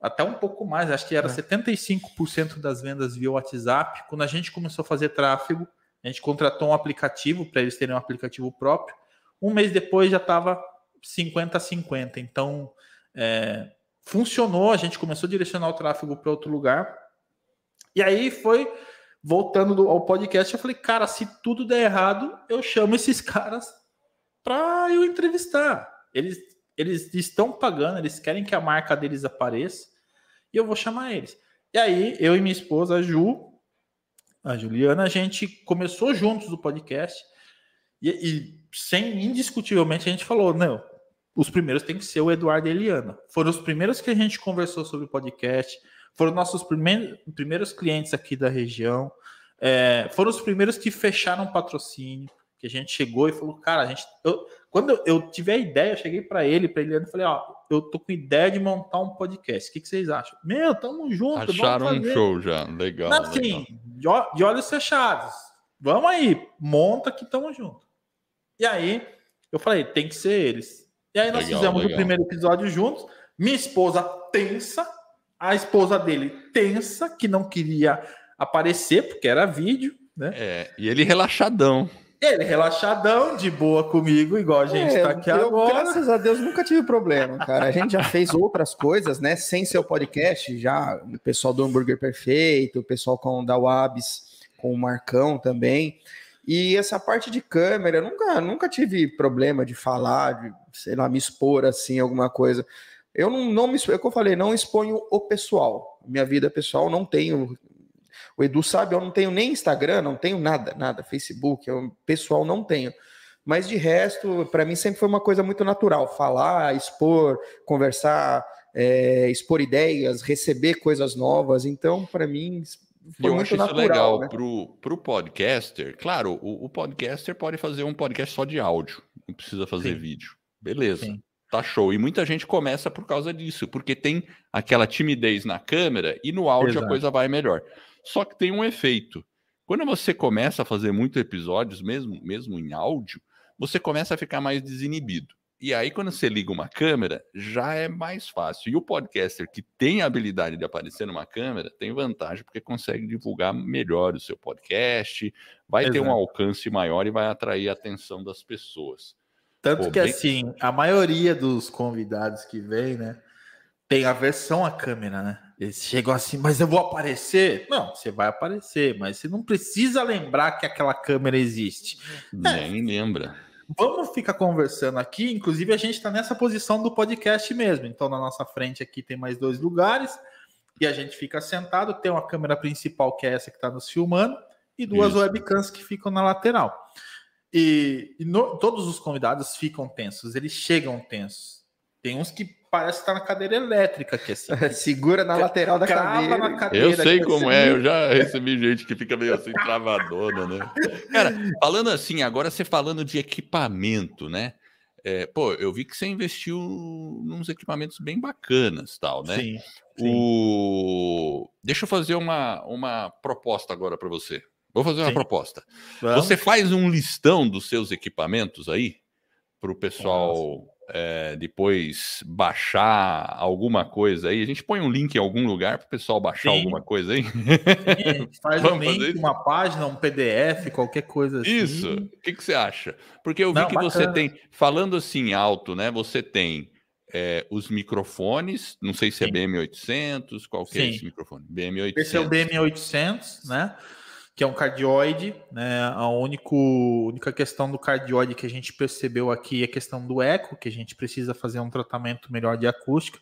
S2: até um pouco mais, acho que era é. 75% das vendas via WhatsApp. Quando a gente começou a fazer tráfego, a gente contratou um aplicativo para eles terem um aplicativo próprio. Um mês depois já estava 50 a 50. Então, é, funcionou, a gente começou a direcionar o tráfego para outro lugar. E aí foi voltando ao podcast, eu falei, cara, se tudo der errado, eu chamo esses caras para eu entrevistar. Eles, eles estão pagando, eles querem que a marca deles apareça e eu vou chamar eles. E aí, eu e minha esposa, a Ju, a Juliana, a gente começou juntos o podcast e, e sem indiscutivelmente a gente falou, não, os primeiros tem que ser o Eduardo e a Eliana. Foram os primeiros que a gente conversou sobre o podcast foram nossos primeiros, clientes aqui da região, é, foram os primeiros que fecharam patrocínio, que a gente chegou e falou, cara, a gente, eu, quando eu, tive a ideia, eu cheguei para ele, para ele, e falei, ó, eu tô com ideia de montar um podcast, o que, que vocês acham? Meu, tamo junto,
S1: Acharam um show já, legal.
S2: Assim, legal. De, de olhos fechados, vamos aí, monta que tamo junto. E aí, eu falei, tem que ser eles. E aí nós legal, fizemos legal. o primeiro episódio juntos, minha esposa tensa, a esposa dele tensa, que não queria aparecer, porque era vídeo, né?
S1: É, e ele relaxadão.
S2: Ele relaxadão, de boa comigo, igual a gente é, tá aqui eu, agora.
S3: Graças a Deus nunca tive problema, cara. A gente já fez outras coisas, né? Sem seu podcast, já o pessoal do Hambúrguer Perfeito, o pessoal com o da Wabs, com o Marcão também. E essa parte de câmera, nunca, nunca tive problema de falar, de, sei lá, me expor assim, alguma coisa. Eu não, não me, é o que eu falei, não exponho o pessoal. Minha vida pessoal não tenho. O Edu sabe, eu não tenho nem Instagram, não tenho nada, nada, Facebook, eu, pessoal não tenho. Mas de resto, para mim sempre foi uma coisa muito natural, falar, expor, conversar, é, expor ideias, receber coisas novas. Então, para mim,
S1: foi eu muito acho natural, isso legal né? pro, pro podcaster. Claro, o, o, podcaster pode fazer um podcast só de áudio, não precisa fazer Sim. vídeo. Beleza. Sim. Tá show. E muita gente começa por causa disso, porque tem aquela timidez na câmera e no áudio Exato. a coisa vai melhor. Só que tem um efeito. Quando você começa a fazer muitos episódios, mesmo, mesmo em áudio, você começa a ficar mais desinibido. E aí, quando você liga uma câmera, já é mais fácil. E o podcaster que tem a habilidade de aparecer numa câmera tem vantagem porque consegue divulgar melhor o seu podcast, vai Exato. ter um alcance maior e vai atrair a atenção das pessoas.
S2: Tanto Pô, que, bem... assim, a maioria dos convidados que vem, né, tem a versão à câmera, né? Eles chegam assim, mas eu vou aparecer? Não, você vai aparecer, mas você não precisa lembrar que aquela câmera existe.
S1: Nem é. lembra.
S2: Vamos ficar conversando aqui. Inclusive, a gente está nessa posição do podcast mesmo. Então, na nossa frente aqui tem mais dois lugares e a gente fica sentado. Tem uma câmera principal, que é essa que está nos filmando, e duas Isso. webcams que ficam na lateral. E, e no, todos os convidados ficam tensos, eles chegam tensos. Tem uns que parece estar tá na cadeira elétrica que assim.
S3: Segura na lateral da cadeira.
S1: cadeira. Eu sei como assim. é, eu já recebi gente que fica meio assim travadona, né? Cara, falando assim, agora você falando de equipamento, né? É, pô, eu vi que você investiu nos equipamentos bem bacanas, tal, né? Sim. sim. O... Deixa eu fazer uma, uma proposta agora para você. Vou fazer uma sim. proposta. Vamos. Você faz um listão dos seus equipamentos aí para o pessoal é, depois baixar alguma coisa aí. A gente põe um link em algum lugar para o pessoal baixar Sim. alguma coisa aí.
S2: Sim, faz um link, uma página, um PDF, qualquer coisa assim.
S1: Isso. O que, que você acha? Porque eu vi Não, que bacana. você tem, falando assim alto, né? Você tem é, os microfones, não sei se é Sim. é BM800, qual que é esse microfone?
S2: BM800. Esse é o BM800, né? Que é um cardioide, né? A único, única questão do cardioide que a gente percebeu aqui é a questão do eco, que a gente precisa fazer um tratamento melhor de acústica,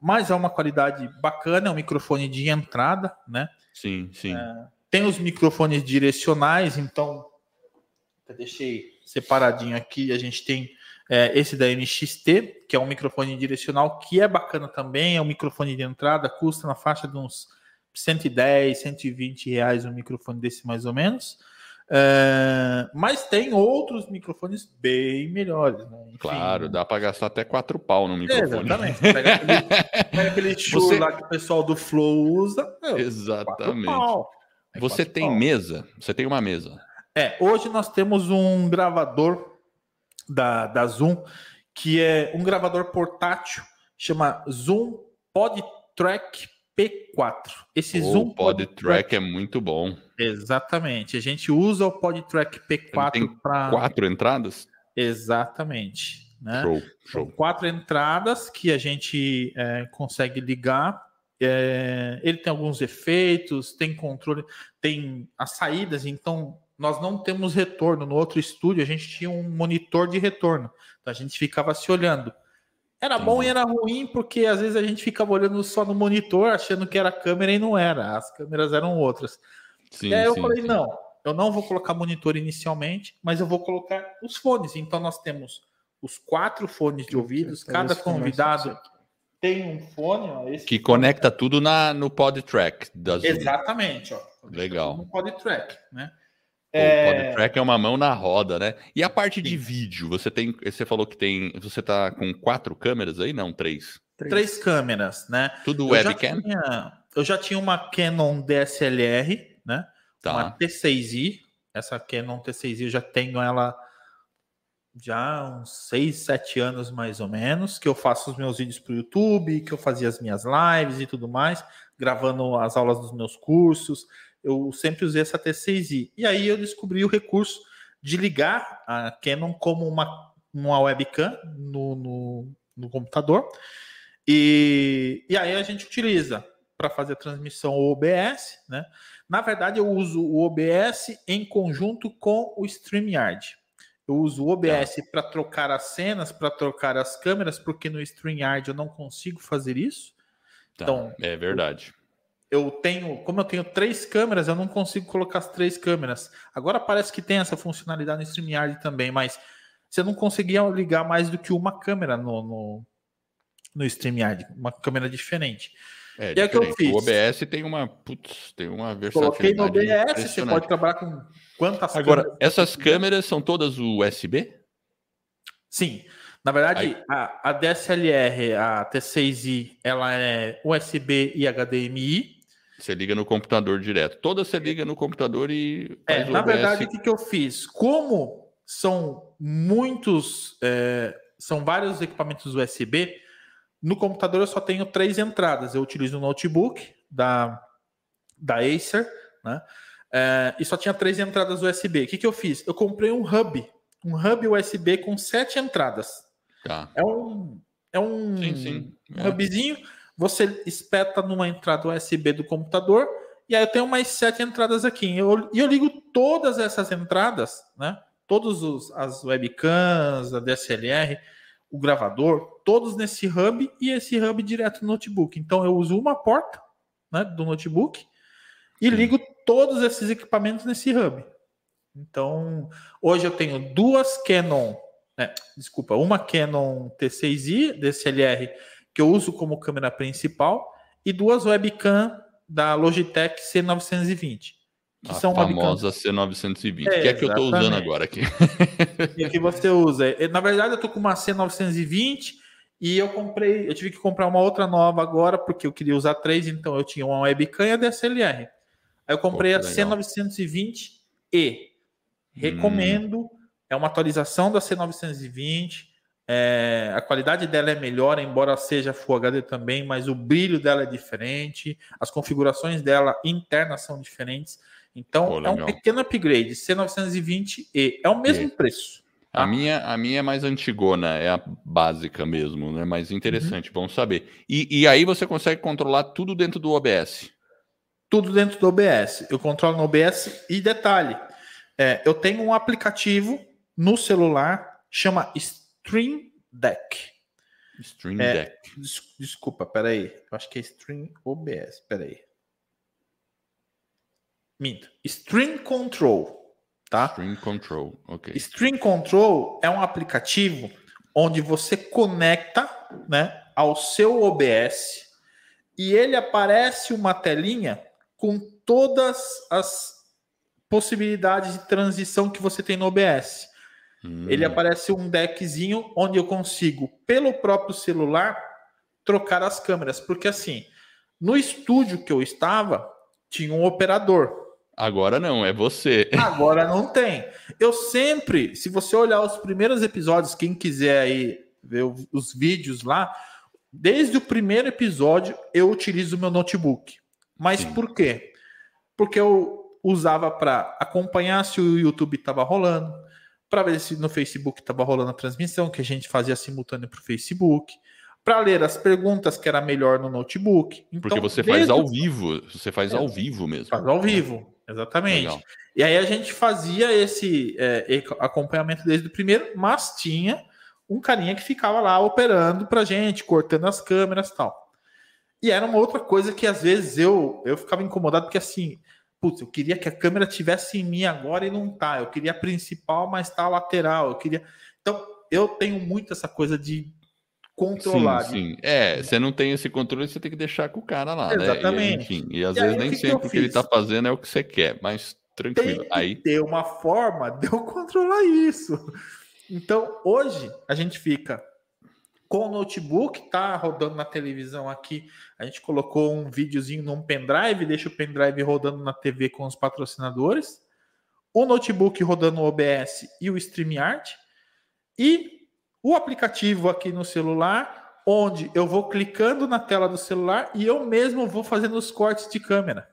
S2: mas é uma qualidade bacana, é um microfone de entrada, né?
S1: Sim, sim. É,
S2: tem os microfones direcionais, então eu deixei separadinho aqui, a gente tem é, esse da NXT, que é um microfone direcional, que é bacana também, é um microfone de entrada, custa na faixa de uns 110, 120 reais um microfone desse mais ou menos. Uh, mas tem outros microfones bem melhores, né?
S1: Enfim, claro, dá para gastar até quatro pau no microfone.
S2: exatamente. Pega aquele, pega aquele show Você... lá que o pessoal do Flow usa.
S1: Meu, exatamente. É Você tem pau. mesa? Você tem uma mesa?
S2: É, hoje nós temos um gravador da, da Zoom, que é um gravador portátil, chama Zoom PodTrack P4. Esse o Zoom
S1: PodTrack é muito bom.
S2: Exatamente. A gente usa o PodTrack P4
S1: para quatro entradas.
S2: Exatamente. Né? Show, show. Quatro entradas que a gente é, consegue ligar. É, ele tem alguns efeitos, tem controle, tem as saídas, então nós não temos retorno. No outro estúdio a gente tinha um monitor de retorno. Então a gente ficava se olhando. Era bom e era ruim, porque às vezes a gente ficava olhando só no monitor, achando que era câmera e não era. As câmeras eram outras. Sim, e aí eu sim, falei, sim. não, eu não vou colocar monitor inicialmente, mas eu vou colocar os fones. Então nós temos os quatro fones de ouvidos, cada convidado tem um fone. Ó,
S1: que conecta tudo na, no PodTrack.
S2: Das Exatamente. Ó,
S1: Legal.
S2: No PodTrack, né?
S1: É... O PodTrack é uma mão na roda, né? E a parte de vídeo, você tem, você falou que tem, você tá com quatro câmeras aí, não, três?
S2: Três, três câmeras, né?
S1: Tudo eu webcam?
S2: Já tinha, eu já tinha uma Canon DSLR, né? Tá. Uma T6i, essa Canon T6i eu já tenho ela já uns seis, sete anos mais ou menos, que eu faço os meus vídeos para o YouTube, que eu fazia as minhas lives e tudo mais, gravando as aulas dos meus cursos eu sempre usei essa T6i. E aí eu descobri o recurso de ligar a Canon como uma, uma webcam no, no, no computador. E, e aí a gente utiliza para fazer a transmissão o OBS, né? Na verdade, eu uso o OBS em conjunto com o StreamYard. Eu uso o OBS tá. para trocar as cenas, para trocar as câmeras, porque no StreamYard eu não consigo fazer isso.
S1: Tá. Então, é verdade
S2: eu tenho, como eu tenho três câmeras, eu não consigo colocar as três câmeras. Agora parece que tem essa funcionalidade no StreamYard também, mas você não conseguia ligar mais do que uma câmera no, no, no StreamYard, uma câmera diferente.
S1: É, e é que eu fiz. O OBS tem uma, putz, tem uma
S2: versatilidade. Coloquei no OBS, você pode trabalhar com quantas
S1: Agora, câmeras essas câmeras são todas USB?
S2: Sim. Na verdade, a, a, DSLR, a T6i, ela é USB e HDMI.
S1: Você liga no computador direto. Toda você liga no computador e.
S2: É, na verdade, o que, que eu fiz? Como são muitos, é, são vários equipamentos USB, no computador eu só tenho três entradas. Eu utilizo o notebook da, da Acer, né? É, e só tinha três entradas USB. O que, que eu fiz? Eu comprei um hub, um hub USB com sete entradas.
S1: Tá.
S2: É um, é um, sim, sim. É. Você espeta numa entrada USB do computador e aí eu tenho mais sete entradas aqui. E eu, eu ligo todas essas entradas, né? Todas as webcams, a DSLR, o gravador, todos nesse hub e esse hub direto no notebook. Então eu uso uma porta né, do notebook e ligo todos esses equipamentos nesse hub. Então, hoje eu tenho duas Canon, né, desculpa, uma Canon T6i DSLR que eu uso como câmera principal e duas webcam da Logitech C920.
S1: Que a são famosa C920, é, que é a que eu estou usando agora aqui.
S2: E que você usa. Na verdade, eu estou com uma C920 e eu comprei, eu tive que comprar uma outra nova agora, porque eu queria usar três, então eu tinha uma webcam e a DSLR. Aí eu comprei Pô, a C920E. Recomendo. Hum. É uma atualização da C920. É, a qualidade dela é melhor, embora seja Full HD também, mas o brilho dela é diferente. As configurações dela internas são diferentes. Então Pô, é um pequeno upgrade. C920E é o mesmo e. preço.
S1: Tá? A, minha, a minha é mais antigona, é a básica mesmo, né? Mas interessante, uhum. bom saber. E, e aí você consegue controlar tudo dentro do OBS
S2: tudo dentro do OBS. Eu controlo no OBS e detalhe, é, eu tenho um aplicativo no celular chama Stream Deck.
S1: Stream é, Deck.
S2: Des, desculpa, peraí. Eu acho que é Stream OBS, peraí. Minto. Stream Control, tá?
S1: Stream Control, ok.
S2: Stream Control é um aplicativo onde você conecta, né, ao seu OBS e ele aparece uma telinha com todas as possibilidades de transição que você tem no OBS. Hum. Ele aparece um deckzinho onde eu consigo, pelo próprio celular, trocar as câmeras. Porque assim, no estúdio que eu estava, tinha um operador.
S1: Agora não, é você.
S2: Agora não tem. Eu sempre, se você olhar os primeiros episódios, quem quiser aí ver os vídeos lá, desde o primeiro episódio eu utilizo o meu notebook. Mas Sim. por quê? Porque eu usava para acompanhar se o YouTube estava rolando, para ver se no Facebook estava rolando a transmissão, que a gente fazia simultâneo para o Facebook, para ler as perguntas que era melhor no notebook.
S1: Então, Porque você faz ao vivo, você faz é, ao vivo mesmo.
S2: Faz ao vivo, exatamente. Legal. E aí a gente fazia esse é, acompanhamento desde o primeiro, mas tinha um carinha que ficava lá operando para gente, cortando as câmeras e tal. E era uma outra coisa que às vezes eu, eu ficava incomodado, porque assim, putz, eu queria que a câmera tivesse em mim agora e não tá. Eu queria a principal, mas tá a lateral. Eu queria. Então, eu tenho muito essa coisa de controlar.
S1: Sim, sim. É, você não tem esse controle, você tem que deixar com o cara lá, Exatamente. né? E, enfim, e às e vezes aí, nem que sempre que o que ele tá fazendo é o que você quer, mas tranquilo.
S2: Tem aí ter uma forma de eu controlar isso. Então, hoje a gente fica com o notebook, tá rodando na televisão aqui. A gente colocou um videozinho num pendrive, deixa o pendrive rodando na TV com os patrocinadores. O notebook rodando o OBS e o StreamYard. E o aplicativo aqui no celular, onde eu vou clicando na tela do celular e eu mesmo vou fazendo os cortes de câmera.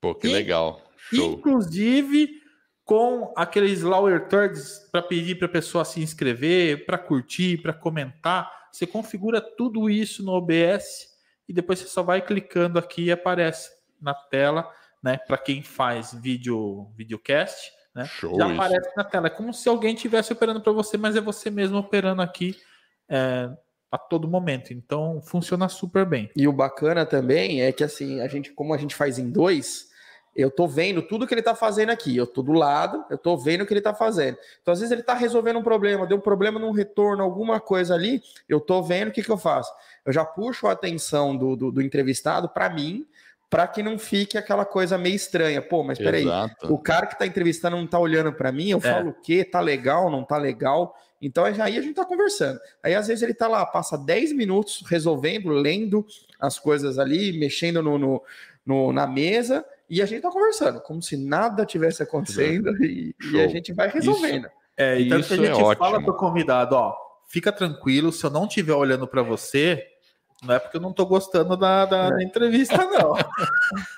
S1: Pô, que e, legal.
S2: Show. Inclusive com aqueles lower thirds para pedir para a pessoa se inscrever, para curtir, para comentar. Você configura tudo isso no OBS e depois você só vai clicando aqui e aparece na tela, né? Para quem faz vídeo, videocast, né? Show já isso. aparece na tela. É como se alguém estivesse operando para você, mas é você mesmo operando aqui é, a todo momento. Então funciona super bem.
S3: E o bacana também é que assim, a gente, como a gente faz em dois, eu tô vendo tudo que ele tá fazendo aqui. Eu tô do lado, eu tô vendo o que ele tá fazendo. Então, às vezes, ele tá resolvendo um problema, deu um problema no retorno, alguma coisa ali, eu tô vendo o que, que eu faço. Eu já puxo a atenção do, do, do entrevistado para mim, para que não fique aquela coisa meio estranha. Pô, mas peraí, Exato. o cara que tá entrevistando não tá olhando para mim, eu é. falo o quê? Tá legal, não tá legal? Então aí a gente tá conversando. Aí às vezes ele tá lá, passa 10 minutos resolvendo, lendo as coisas ali, mexendo no, no, no na mesa, e a gente tá conversando, como se nada tivesse acontecendo, e, e, a gente vai resolvendo. Isso,
S2: é, e tanto que a gente é fala pro convidado, ó, fica tranquilo, se eu não estiver olhando para você, não é porque eu não tô gostando da, da, da entrevista, não.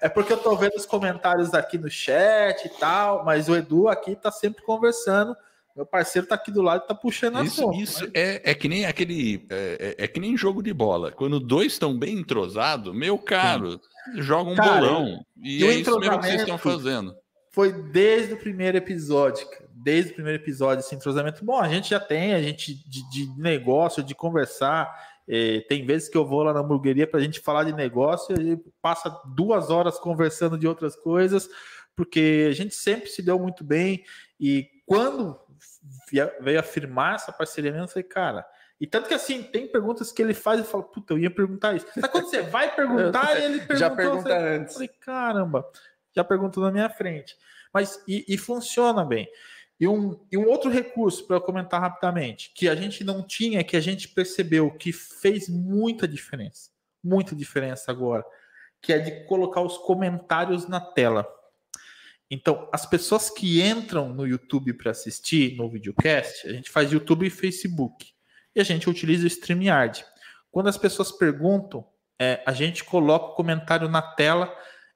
S2: É porque eu tô vendo os comentários aqui no chat e tal, mas o Edu aqui tá sempre conversando. Meu parceiro tá aqui do lado e tá puxando
S1: isso,
S2: assunto.
S1: Isso né? é, é que nem aquele. É, é, é, que nem jogo de bola. Quando dois estão bem entrosados, meu caro, Sim. joga um Cara, bolão. E, e é isso mesmo que vocês estão fazendo.
S2: Foi desde o primeiro episódio, cara. Desde o primeiro episódio, esse entrosamento. Bom, a gente já tem, a gente de, de negócio, de conversar. É, tem vezes que eu vou lá na hamburgueria para a gente falar de negócio e passa duas horas conversando de outras coisas, porque a gente sempre se deu muito bem. E quando veio afirmar essa parceria eu falei, cara. E tanto que assim, tem perguntas que ele faz e fala, puta, eu ia perguntar isso. Mas quando você vai perguntar, ele perguntou.
S3: Já pergunta antes.
S2: Eu falei, caramba, já perguntou na minha frente. Mas e, e funciona bem. E um, e um outro recurso para eu comentar rapidamente, que a gente não tinha, que a gente percebeu que fez muita diferença, muita diferença agora, que é de colocar os comentários na tela. Então, as pessoas que entram no YouTube para assistir no videocast, a gente faz YouTube e Facebook. E a gente utiliza o StreamYard. Quando as pessoas perguntam, é, a gente coloca o comentário na tela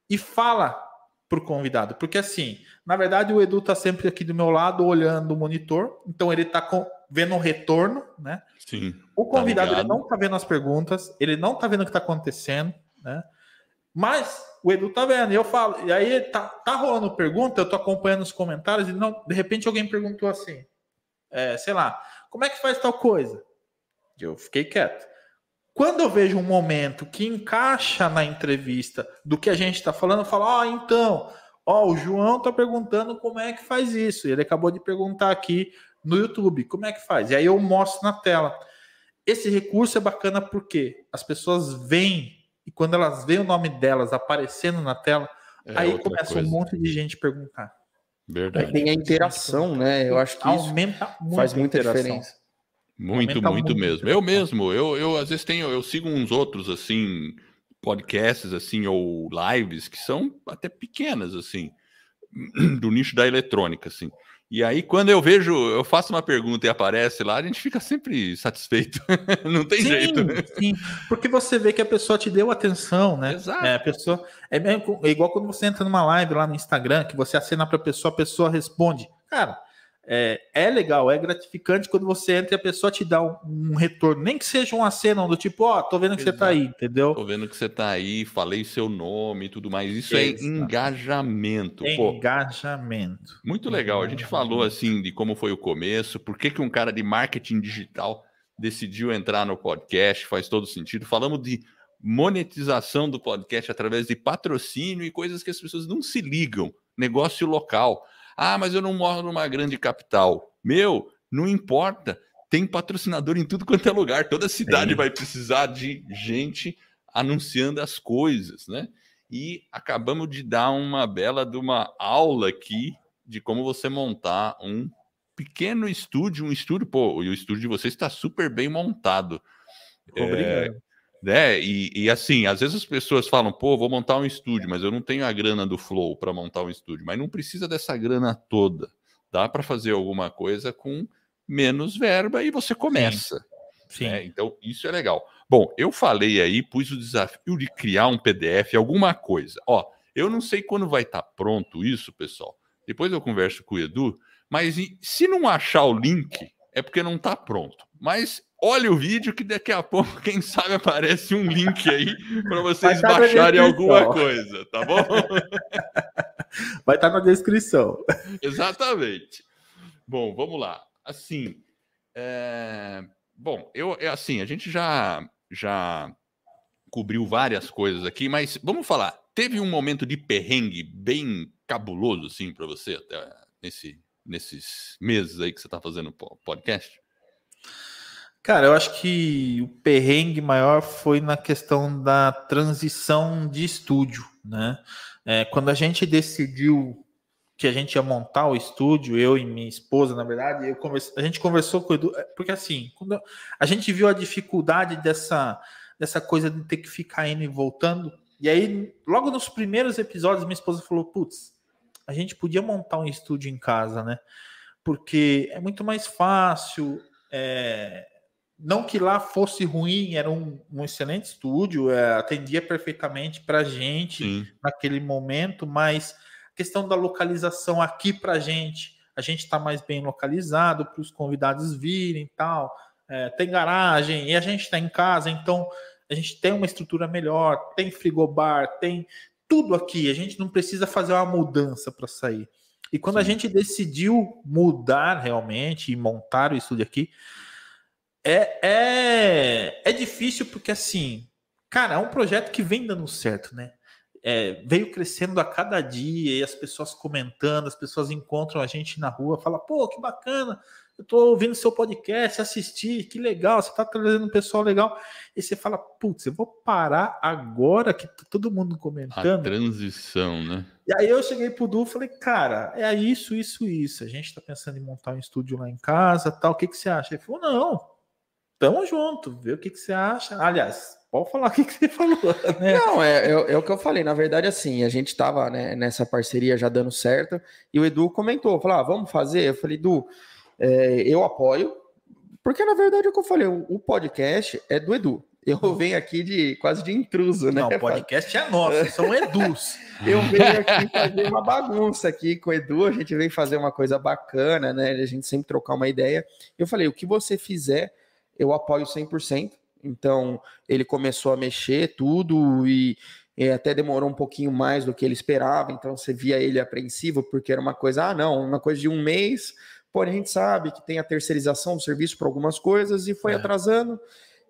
S2: e fala para o convidado. Porque assim, na verdade, o Edu está sempre aqui do meu lado, olhando o monitor, então ele está vendo o retorno, né?
S1: Sim.
S2: O tá convidado tá ele não está vendo as perguntas, ele não está vendo o que está acontecendo, né? Mas o Edu tá vendo, e eu falo, e aí tá, tá rolando pergunta, eu tô acompanhando os comentários, e não, de repente alguém perguntou assim, é, sei lá, como é que faz tal coisa? Eu fiquei quieto. Quando eu vejo um momento que encaixa na entrevista do que a gente está falando, eu falo, ó, oh, então, ó, o João tá perguntando como é que faz isso. Ele acabou de perguntar aqui no YouTube, como é que faz? E aí eu mostro na tela. Esse recurso é bacana porque as pessoas veem e quando elas veem o nome delas aparecendo na tela, é aí começa coisa. um monte de gente perguntar.
S3: Verdade. Tem a interação, né? Eu acho que aumenta muito faz muita diferença.
S1: Muito, muito, muito mesmo. Eu mesmo, eu, eu às vezes tenho, eu sigo uns outros assim, podcasts assim ou lives que são até pequenas assim, do nicho da eletrônica assim. E aí quando eu vejo, eu faço uma pergunta e aparece lá, a gente fica sempre satisfeito. Não tem sim, jeito.
S2: Sim, porque você vê que a pessoa te deu atenção, né? Exato. É, a pessoa é, é igual quando você entra numa live lá no Instagram, que você acena para a pessoa, a pessoa responde. Cara, é, é legal, é gratificante quando você entra e a pessoa te dá um, um retorno, nem que seja um aceno do tipo, ó, oh, tô vendo que Exato. você tá aí, entendeu?
S1: Tô vendo que você tá aí, falei seu nome e tudo mais. Isso é Exato. é engajamento.
S2: Engajamento.
S1: Pô, muito legal. A gente falou assim de como foi o começo, por que, que um cara de marketing digital decidiu entrar no podcast, faz todo sentido. Falamos de monetização do podcast através de patrocínio e coisas que as pessoas não se ligam. Negócio local. Ah, mas eu não moro numa grande capital. Meu, não importa. Tem patrocinador em tudo quanto é lugar. Toda cidade Sim. vai precisar de gente anunciando as coisas, né? E acabamos de dar uma bela de uma aula aqui de como você montar um pequeno estúdio, um estúdio, pô, e o estúdio de vocês está super bem montado.
S2: Obrigado. É,
S1: né? E, e, assim, às vezes as pessoas falam, pô, vou montar um estúdio, mas eu não tenho a grana do Flow para montar um estúdio. Mas não precisa dessa grana toda. Dá para fazer alguma coisa com menos verba e você começa. Sim. Né? Então, isso é legal. Bom, eu falei aí, pus o desafio de criar um PDF, alguma coisa. Ó, eu não sei quando vai estar tá pronto isso, pessoal. Depois eu converso com o Edu, mas se não achar o link, é porque não está pronto. Mas olha o vídeo que daqui a pouco, quem sabe, aparece um link aí para vocês tá baixarem alguma coisa, tá bom?
S2: Vai estar tá na descrição.
S1: Exatamente. Bom, vamos lá. Assim, é... bom, eu é assim, a gente já já cobriu várias coisas aqui, mas vamos falar. Teve um momento de perrengue bem cabuloso, assim, para você até nesse, nesses meses aí que você está fazendo podcast?
S2: Cara, eu acho que o perrengue maior foi na questão da transição de estúdio, né? É, quando a gente decidiu que a gente ia montar o estúdio, eu e minha esposa, na verdade, converse, a gente conversou com o Edu, é, porque assim, quando a gente viu a dificuldade dessa, dessa coisa de ter que ficar indo e voltando, e aí, logo nos primeiros episódios, minha esposa falou: putz, a gente podia montar um estúdio em casa, né? Porque é muito mais fácil. É... Não que lá fosse ruim, era um, um excelente estúdio, é, atendia perfeitamente para a gente Sim. naquele momento, mas questão da localização aqui para a gente, a gente está mais bem localizado para os convidados virem tal. É, tem garagem e a gente está em casa, então a gente tem uma estrutura melhor, tem frigobar, tem tudo aqui. A gente não precisa fazer uma mudança para sair. E quando Sim. a gente decidiu mudar realmente e montar o estúdio aqui, é, é, é difícil porque assim, cara, é um projeto que vem dando certo, né? É, veio crescendo a cada dia e as pessoas comentando, as pessoas encontram a gente na rua, fala, pô, que bacana, eu tô ouvindo seu podcast, assisti, que legal, você tá trazendo um pessoal legal. E você fala, putz, eu vou parar agora que tá todo mundo comentando. A
S1: transição, né?
S2: E aí eu cheguei pro Du e falei, cara, é isso, isso, isso. A gente tá pensando em montar um estúdio lá em casa, tal. O que, que você acha? Ele falou, não, tamo junto, vê o que, que você acha. Aliás, pode falar o que, que você falou,
S3: né? Não, é, é, é, o que eu falei. Na verdade, assim, a gente tava né, nessa parceria já dando certo, e o Edu comentou, falou, ah, vamos fazer? Eu falei, Edu é, eu apoio, porque na verdade é o que eu falei, o, podcast é do Edu. Eu uhum. venho aqui de quase de intruso, né?
S2: Não, o podcast é nosso, são Edus.
S3: eu venho aqui fazer uma bagunça aqui com o Edu, a gente vem fazer uma coisa bacana, né? A gente sempre trocar uma ideia. Eu falei, o que você fizer, eu apoio 100%. Então, ele começou a mexer tudo e, e, até demorou um pouquinho mais do que ele esperava. Então, você via ele apreensivo, porque era uma coisa, ah, não, uma coisa de um mês, Porém, a gente sabe que tem a terceirização do serviço para algumas coisas e foi é. atrasando.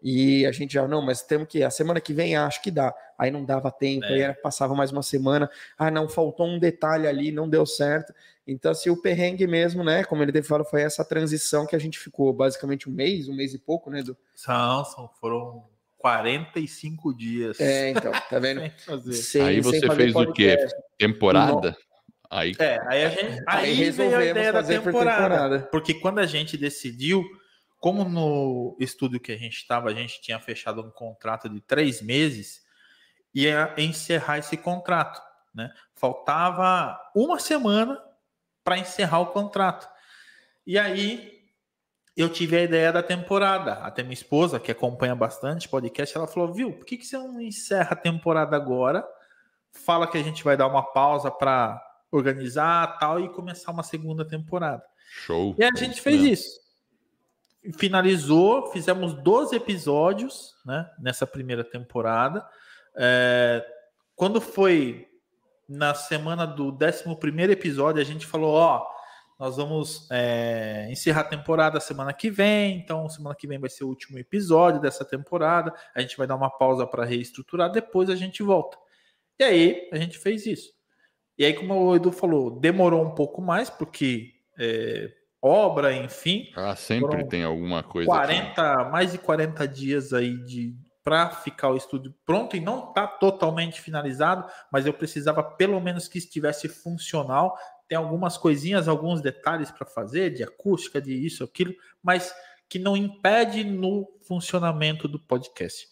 S3: E a gente já, não, mas temos que, a semana que vem acho que dá. Aí não dava tempo, é. aí passava mais uma semana. Ah, não, faltou um detalhe ali, não deu certo. Então, assim, o perrengue mesmo, né? Como ele falou, foi essa transição que a gente ficou basicamente um mês, um mês e pouco, né, Edu?
S2: São, são foram 45 dias.
S3: É, então, tá vendo?
S1: sem aí você fez o quê? Temporada?
S2: Aí, é, aí a gente aí, aí veio a ideia da temporada, temporada, Porque quando a gente decidiu, como no estúdio que a gente estava, a gente tinha fechado um contrato de três meses, ia encerrar esse contrato. Né? Faltava uma semana para encerrar o contrato. E aí eu tive a ideia da temporada. Até minha esposa, que acompanha bastante podcast, ela falou: viu, por que, que você não encerra a temporada agora? Fala que a gente vai dar uma pausa para organizar tal e começar uma segunda temporada.
S1: Show.
S2: E a gente fez é. isso. Finalizou, fizemos 12 episódios né, nessa primeira temporada. É, quando foi na semana do 11 episódio, a gente falou: Ó, nós vamos é, encerrar a temporada semana que vem. Então, semana que vem vai ser o último episódio dessa temporada. A gente vai dar uma pausa para reestruturar, depois a gente volta. E aí, a gente fez isso. E aí, como o Edu falou, demorou um pouco mais, porque é, obra, enfim.
S1: Ah, sempre tem alguma coisa.
S2: 40, aqui. mais de 40 dias aí de para ficar o estúdio pronto e não está totalmente finalizado, mas eu precisava pelo menos que estivesse funcional. Tem algumas coisinhas, alguns detalhes para fazer, de acústica, de isso, aquilo, mas que não impede no funcionamento do podcast.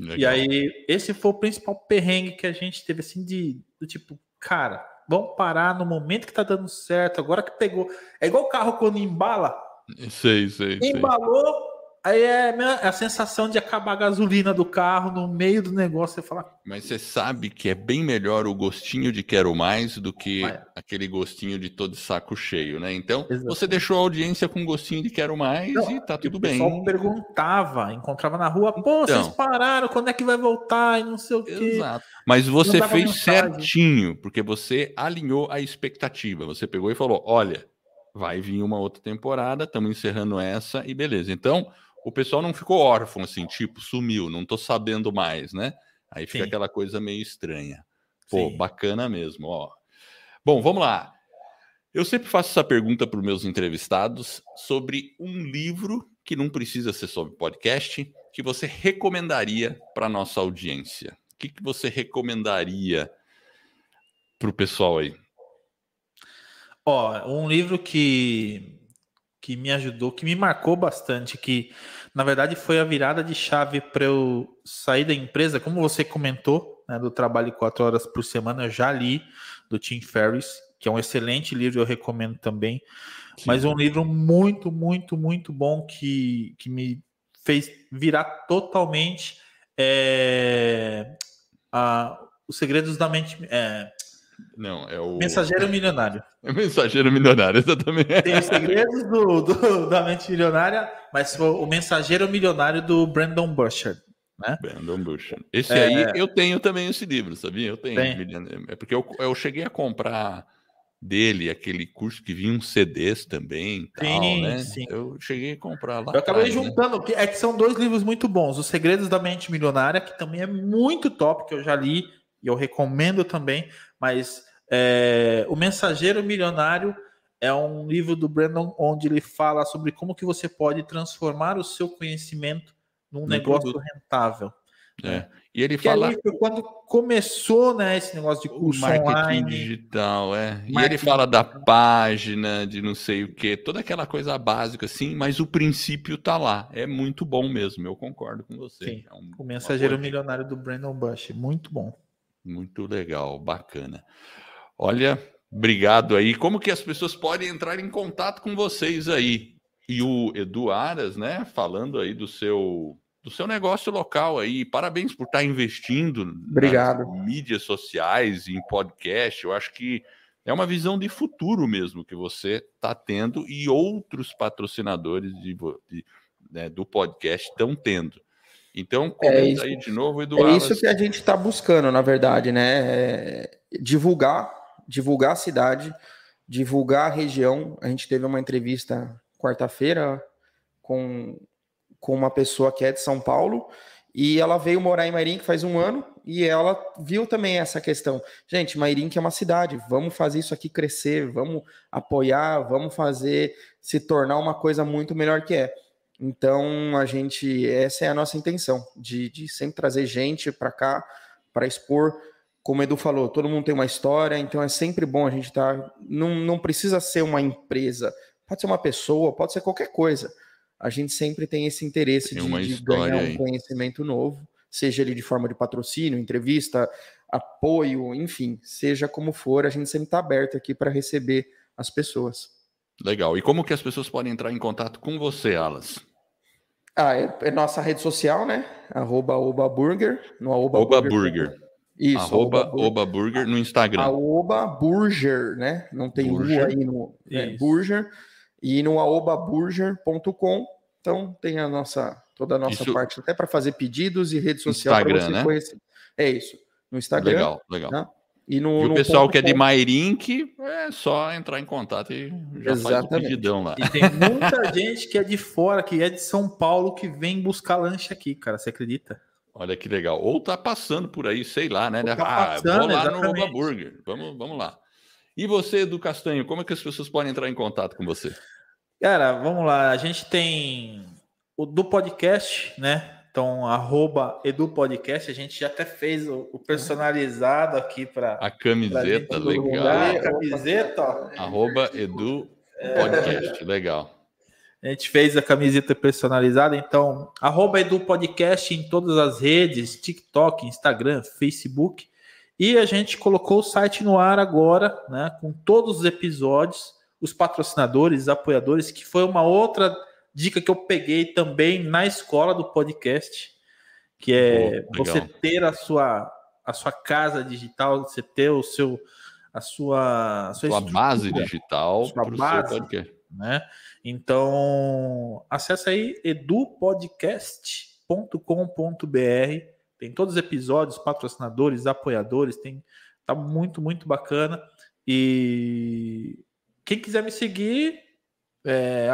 S2: Legal. E aí, esse foi o principal perrengue que a gente teve, assim, de, de tipo, cara, vamos parar no momento que tá dando certo, agora que pegou. É igual o carro quando embala.
S1: Sei, sei.
S2: Embalou, Aí é a sensação de acabar a gasolina do carro no meio do negócio. Você fala.
S1: Mas você sabe que é bem melhor o gostinho de quero mais do que aquele gostinho de todo saco cheio, né? Então, Exatamente. você deixou a audiência com gostinho de quero mais não, e tá tudo bem. O pessoal
S2: perguntava, encontrava na rua, pô, então, vocês pararam, quando é que vai voltar e não sei o quê. Exato.
S1: Mas você fez certinho, porque você alinhou a expectativa. Você pegou e falou: olha, vai vir uma outra temporada, estamos encerrando essa e beleza. Então o pessoal não ficou órfão, assim, tipo, sumiu, não tô sabendo mais, né? Aí fica Sim. aquela coisa meio estranha. Pô, Sim. bacana mesmo, ó. Bom, vamos lá. Eu sempre faço essa pergunta para os meus entrevistados sobre um livro que não precisa ser sobre podcast, que você recomendaria para nossa audiência. O que, que você recomendaria para o pessoal aí?
S2: Ó, um livro que, que me ajudou, que me marcou bastante, que na verdade foi a virada de chave para eu sair da empresa, como você comentou, né, do trabalho quatro horas por semana, eu já li do Tim Ferriss, que é um excelente livro, eu recomendo também. Sim. Mas um livro muito, muito, muito bom que, que me fez virar totalmente é, a, os segredos da mente. É,
S1: não, é o.
S2: Mensageiro Milionário.
S1: É Mensageiro Milionário, exatamente.
S2: Tem os segredos do, do, da mente milionária, mas o Mensageiro Milionário do Brandon Burchard. Né?
S1: Brandon Burchard. Esse é... aí eu tenho também esse livro, sabia? Eu tenho. Tem. É porque eu, eu cheguei a comprar dele, aquele curso que vinha uns CDs também. Tal, sim, né? sim. Eu cheguei a comprar lá.
S2: Eu acabei atrás, né? juntando, né? é que são dois livros muito bons. Os Segredos da Mente Milionária, que também é muito top, que eu já li e eu recomendo também. Mas é, O Mensageiro Milionário é um livro do Brandon onde ele fala sobre como que você pode transformar o seu conhecimento num no negócio produto. rentável.
S1: É. Né? E ele que fala.
S2: quando começou né, esse negócio de curso
S1: marketing
S2: online.
S1: digital, é. Marketing. E ele fala da página, de não sei o que, toda aquela coisa básica, assim, mas o princípio tá lá. É muito bom mesmo, eu concordo com você. Sim.
S2: É um, o Mensageiro Milionário do Brandon Bush, muito bom.
S1: Muito legal, bacana. Olha, obrigado aí. Como que as pessoas podem entrar em contato com vocês aí? E o Edu Aras, né, falando aí do seu do seu negócio local aí. Parabéns por estar investindo
S3: Obrigado.
S1: nas mídias sociais, em podcast. Eu acho que é uma visão de futuro mesmo que você está tendo e outros patrocinadores de, de, né, do podcast estão tendo. Então, comenta é isso, aí de novo, Eduardo.
S3: É isso que a gente está buscando, na verdade, né? É divulgar, divulgar a cidade, divulgar a região. A gente teve uma entrevista quarta-feira com com uma pessoa que é de São Paulo e ela veio morar em Mairink faz um ano e ela viu também essa questão. Gente, Mairink é uma cidade, vamos fazer isso aqui crescer, vamos apoiar, vamos fazer se tornar uma coisa muito melhor que é. Então, a gente, essa é a nossa intenção, de, de sempre trazer gente para cá, para expor. Como o Edu falou, todo mundo tem uma história, então é sempre bom a gente estar. Tá, não, não precisa ser uma empresa, pode ser uma pessoa, pode ser qualquer coisa a gente sempre tem esse interesse tem de, de ganhar um conhecimento novo, seja ele de forma de patrocínio, entrevista, apoio, enfim, seja como for, a gente sempre está aberto aqui para receber as pessoas.
S1: Legal. E como que as pessoas podem entrar em contato com você, Alas?
S3: Ah, é, é nossa rede social, né? Arroba Oba Burger, no
S1: Oba, Oba Burger. Burger. Isso, arroba Oba Burger no Instagram.
S3: Oba Burger, né? Não tem Burger. U aí no é, Burger e no aobaburger.com. Então tem a nossa toda a nossa isso... parte até para fazer pedidos e rede social
S1: para você né? conhecer.
S3: É isso. No Instagram.
S1: Legal, legal. Né? E, no, e o no pessoal que é de Mairink é só entrar em contato e já Exatamente. faz o pedidão lá.
S2: E tem muita gente que é de fora, que é de São Paulo, que vem buscar lanche aqui, cara. Você acredita?
S1: Olha que legal. Ou tá passando por aí, sei lá, né? Tá ah, passando, vou lá exatamente. no Oba Burger. Vamos, vamos lá. E você, do Castanho, como é que as pessoas podem entrar em contato com você?
S2: Cara, vamos lá. A gente tem o do podcast, né? Então, arroba EduPodcast, a gente já até fez o, o personalizado aqui para.
S1: A camiseta, legal.
S2: A camiseta, ó.
S1: Arroba Edu Podcast, é. legal.
S2: A gente fez a camiseta personalizada, então, arroba Edu Podcast em todas as redes, TikTok, Instagram, Facebook. E a gente colocou o site no ar agora, né? Com todos os episódios os patrocinadores, apoiadores, que foi uma outra dica que eu peguei também na escola do podcast, que é oh, você ter a sua a sua casa digital, você ter o seu a sua a
S1: sua, sua base digital
S2: sua base, né? Então, acessa aí edupodcast.com.br. Tem todos os episódios, patrocinadores, apoiadores, tem tá muito muito bacana e quem quiser me seguir, é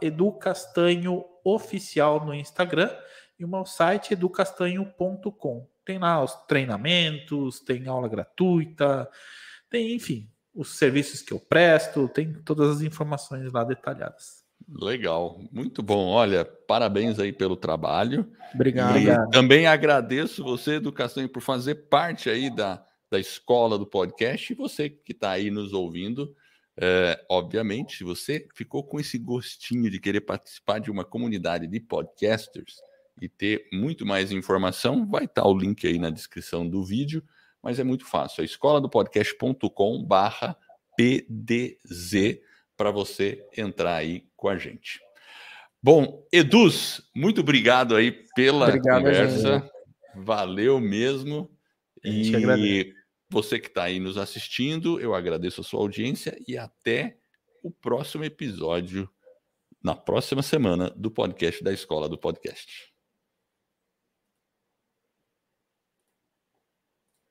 S2: educastanhooficial no Instagram e o meu site educastanho.com. Tem lá os treinamentos, tem aula gratuita, tem, enfim, os serviços que eu presto, tem todas as informações lá detalhadas.
S1: Legal, muito bom. Olha, parabéns aí pelo trabalho.
S3: Obrigado.
S1: E também agradeço você, Educação, por fazer parte aí da, da escola do podcast e você que está aí nos ouvindo É, obviamente, se você ficou com esse gostinho de querer participar de uma comunidade de podcasters e ter muito mais informação, vai estar o link aí na descrição do vídeo, mas é muito fácil. É escola do podcast.com barra PDZ para você entrar aí com a gente. Bom, Eduz, muito obrigado aí pela obrigado, conversa. Gente. Valeu mesmo. E você que está aí nos assistindo, eu agradeço a sua audiência e até o próximo episódio, na próxima semana, do podcast da Escola do Podcast.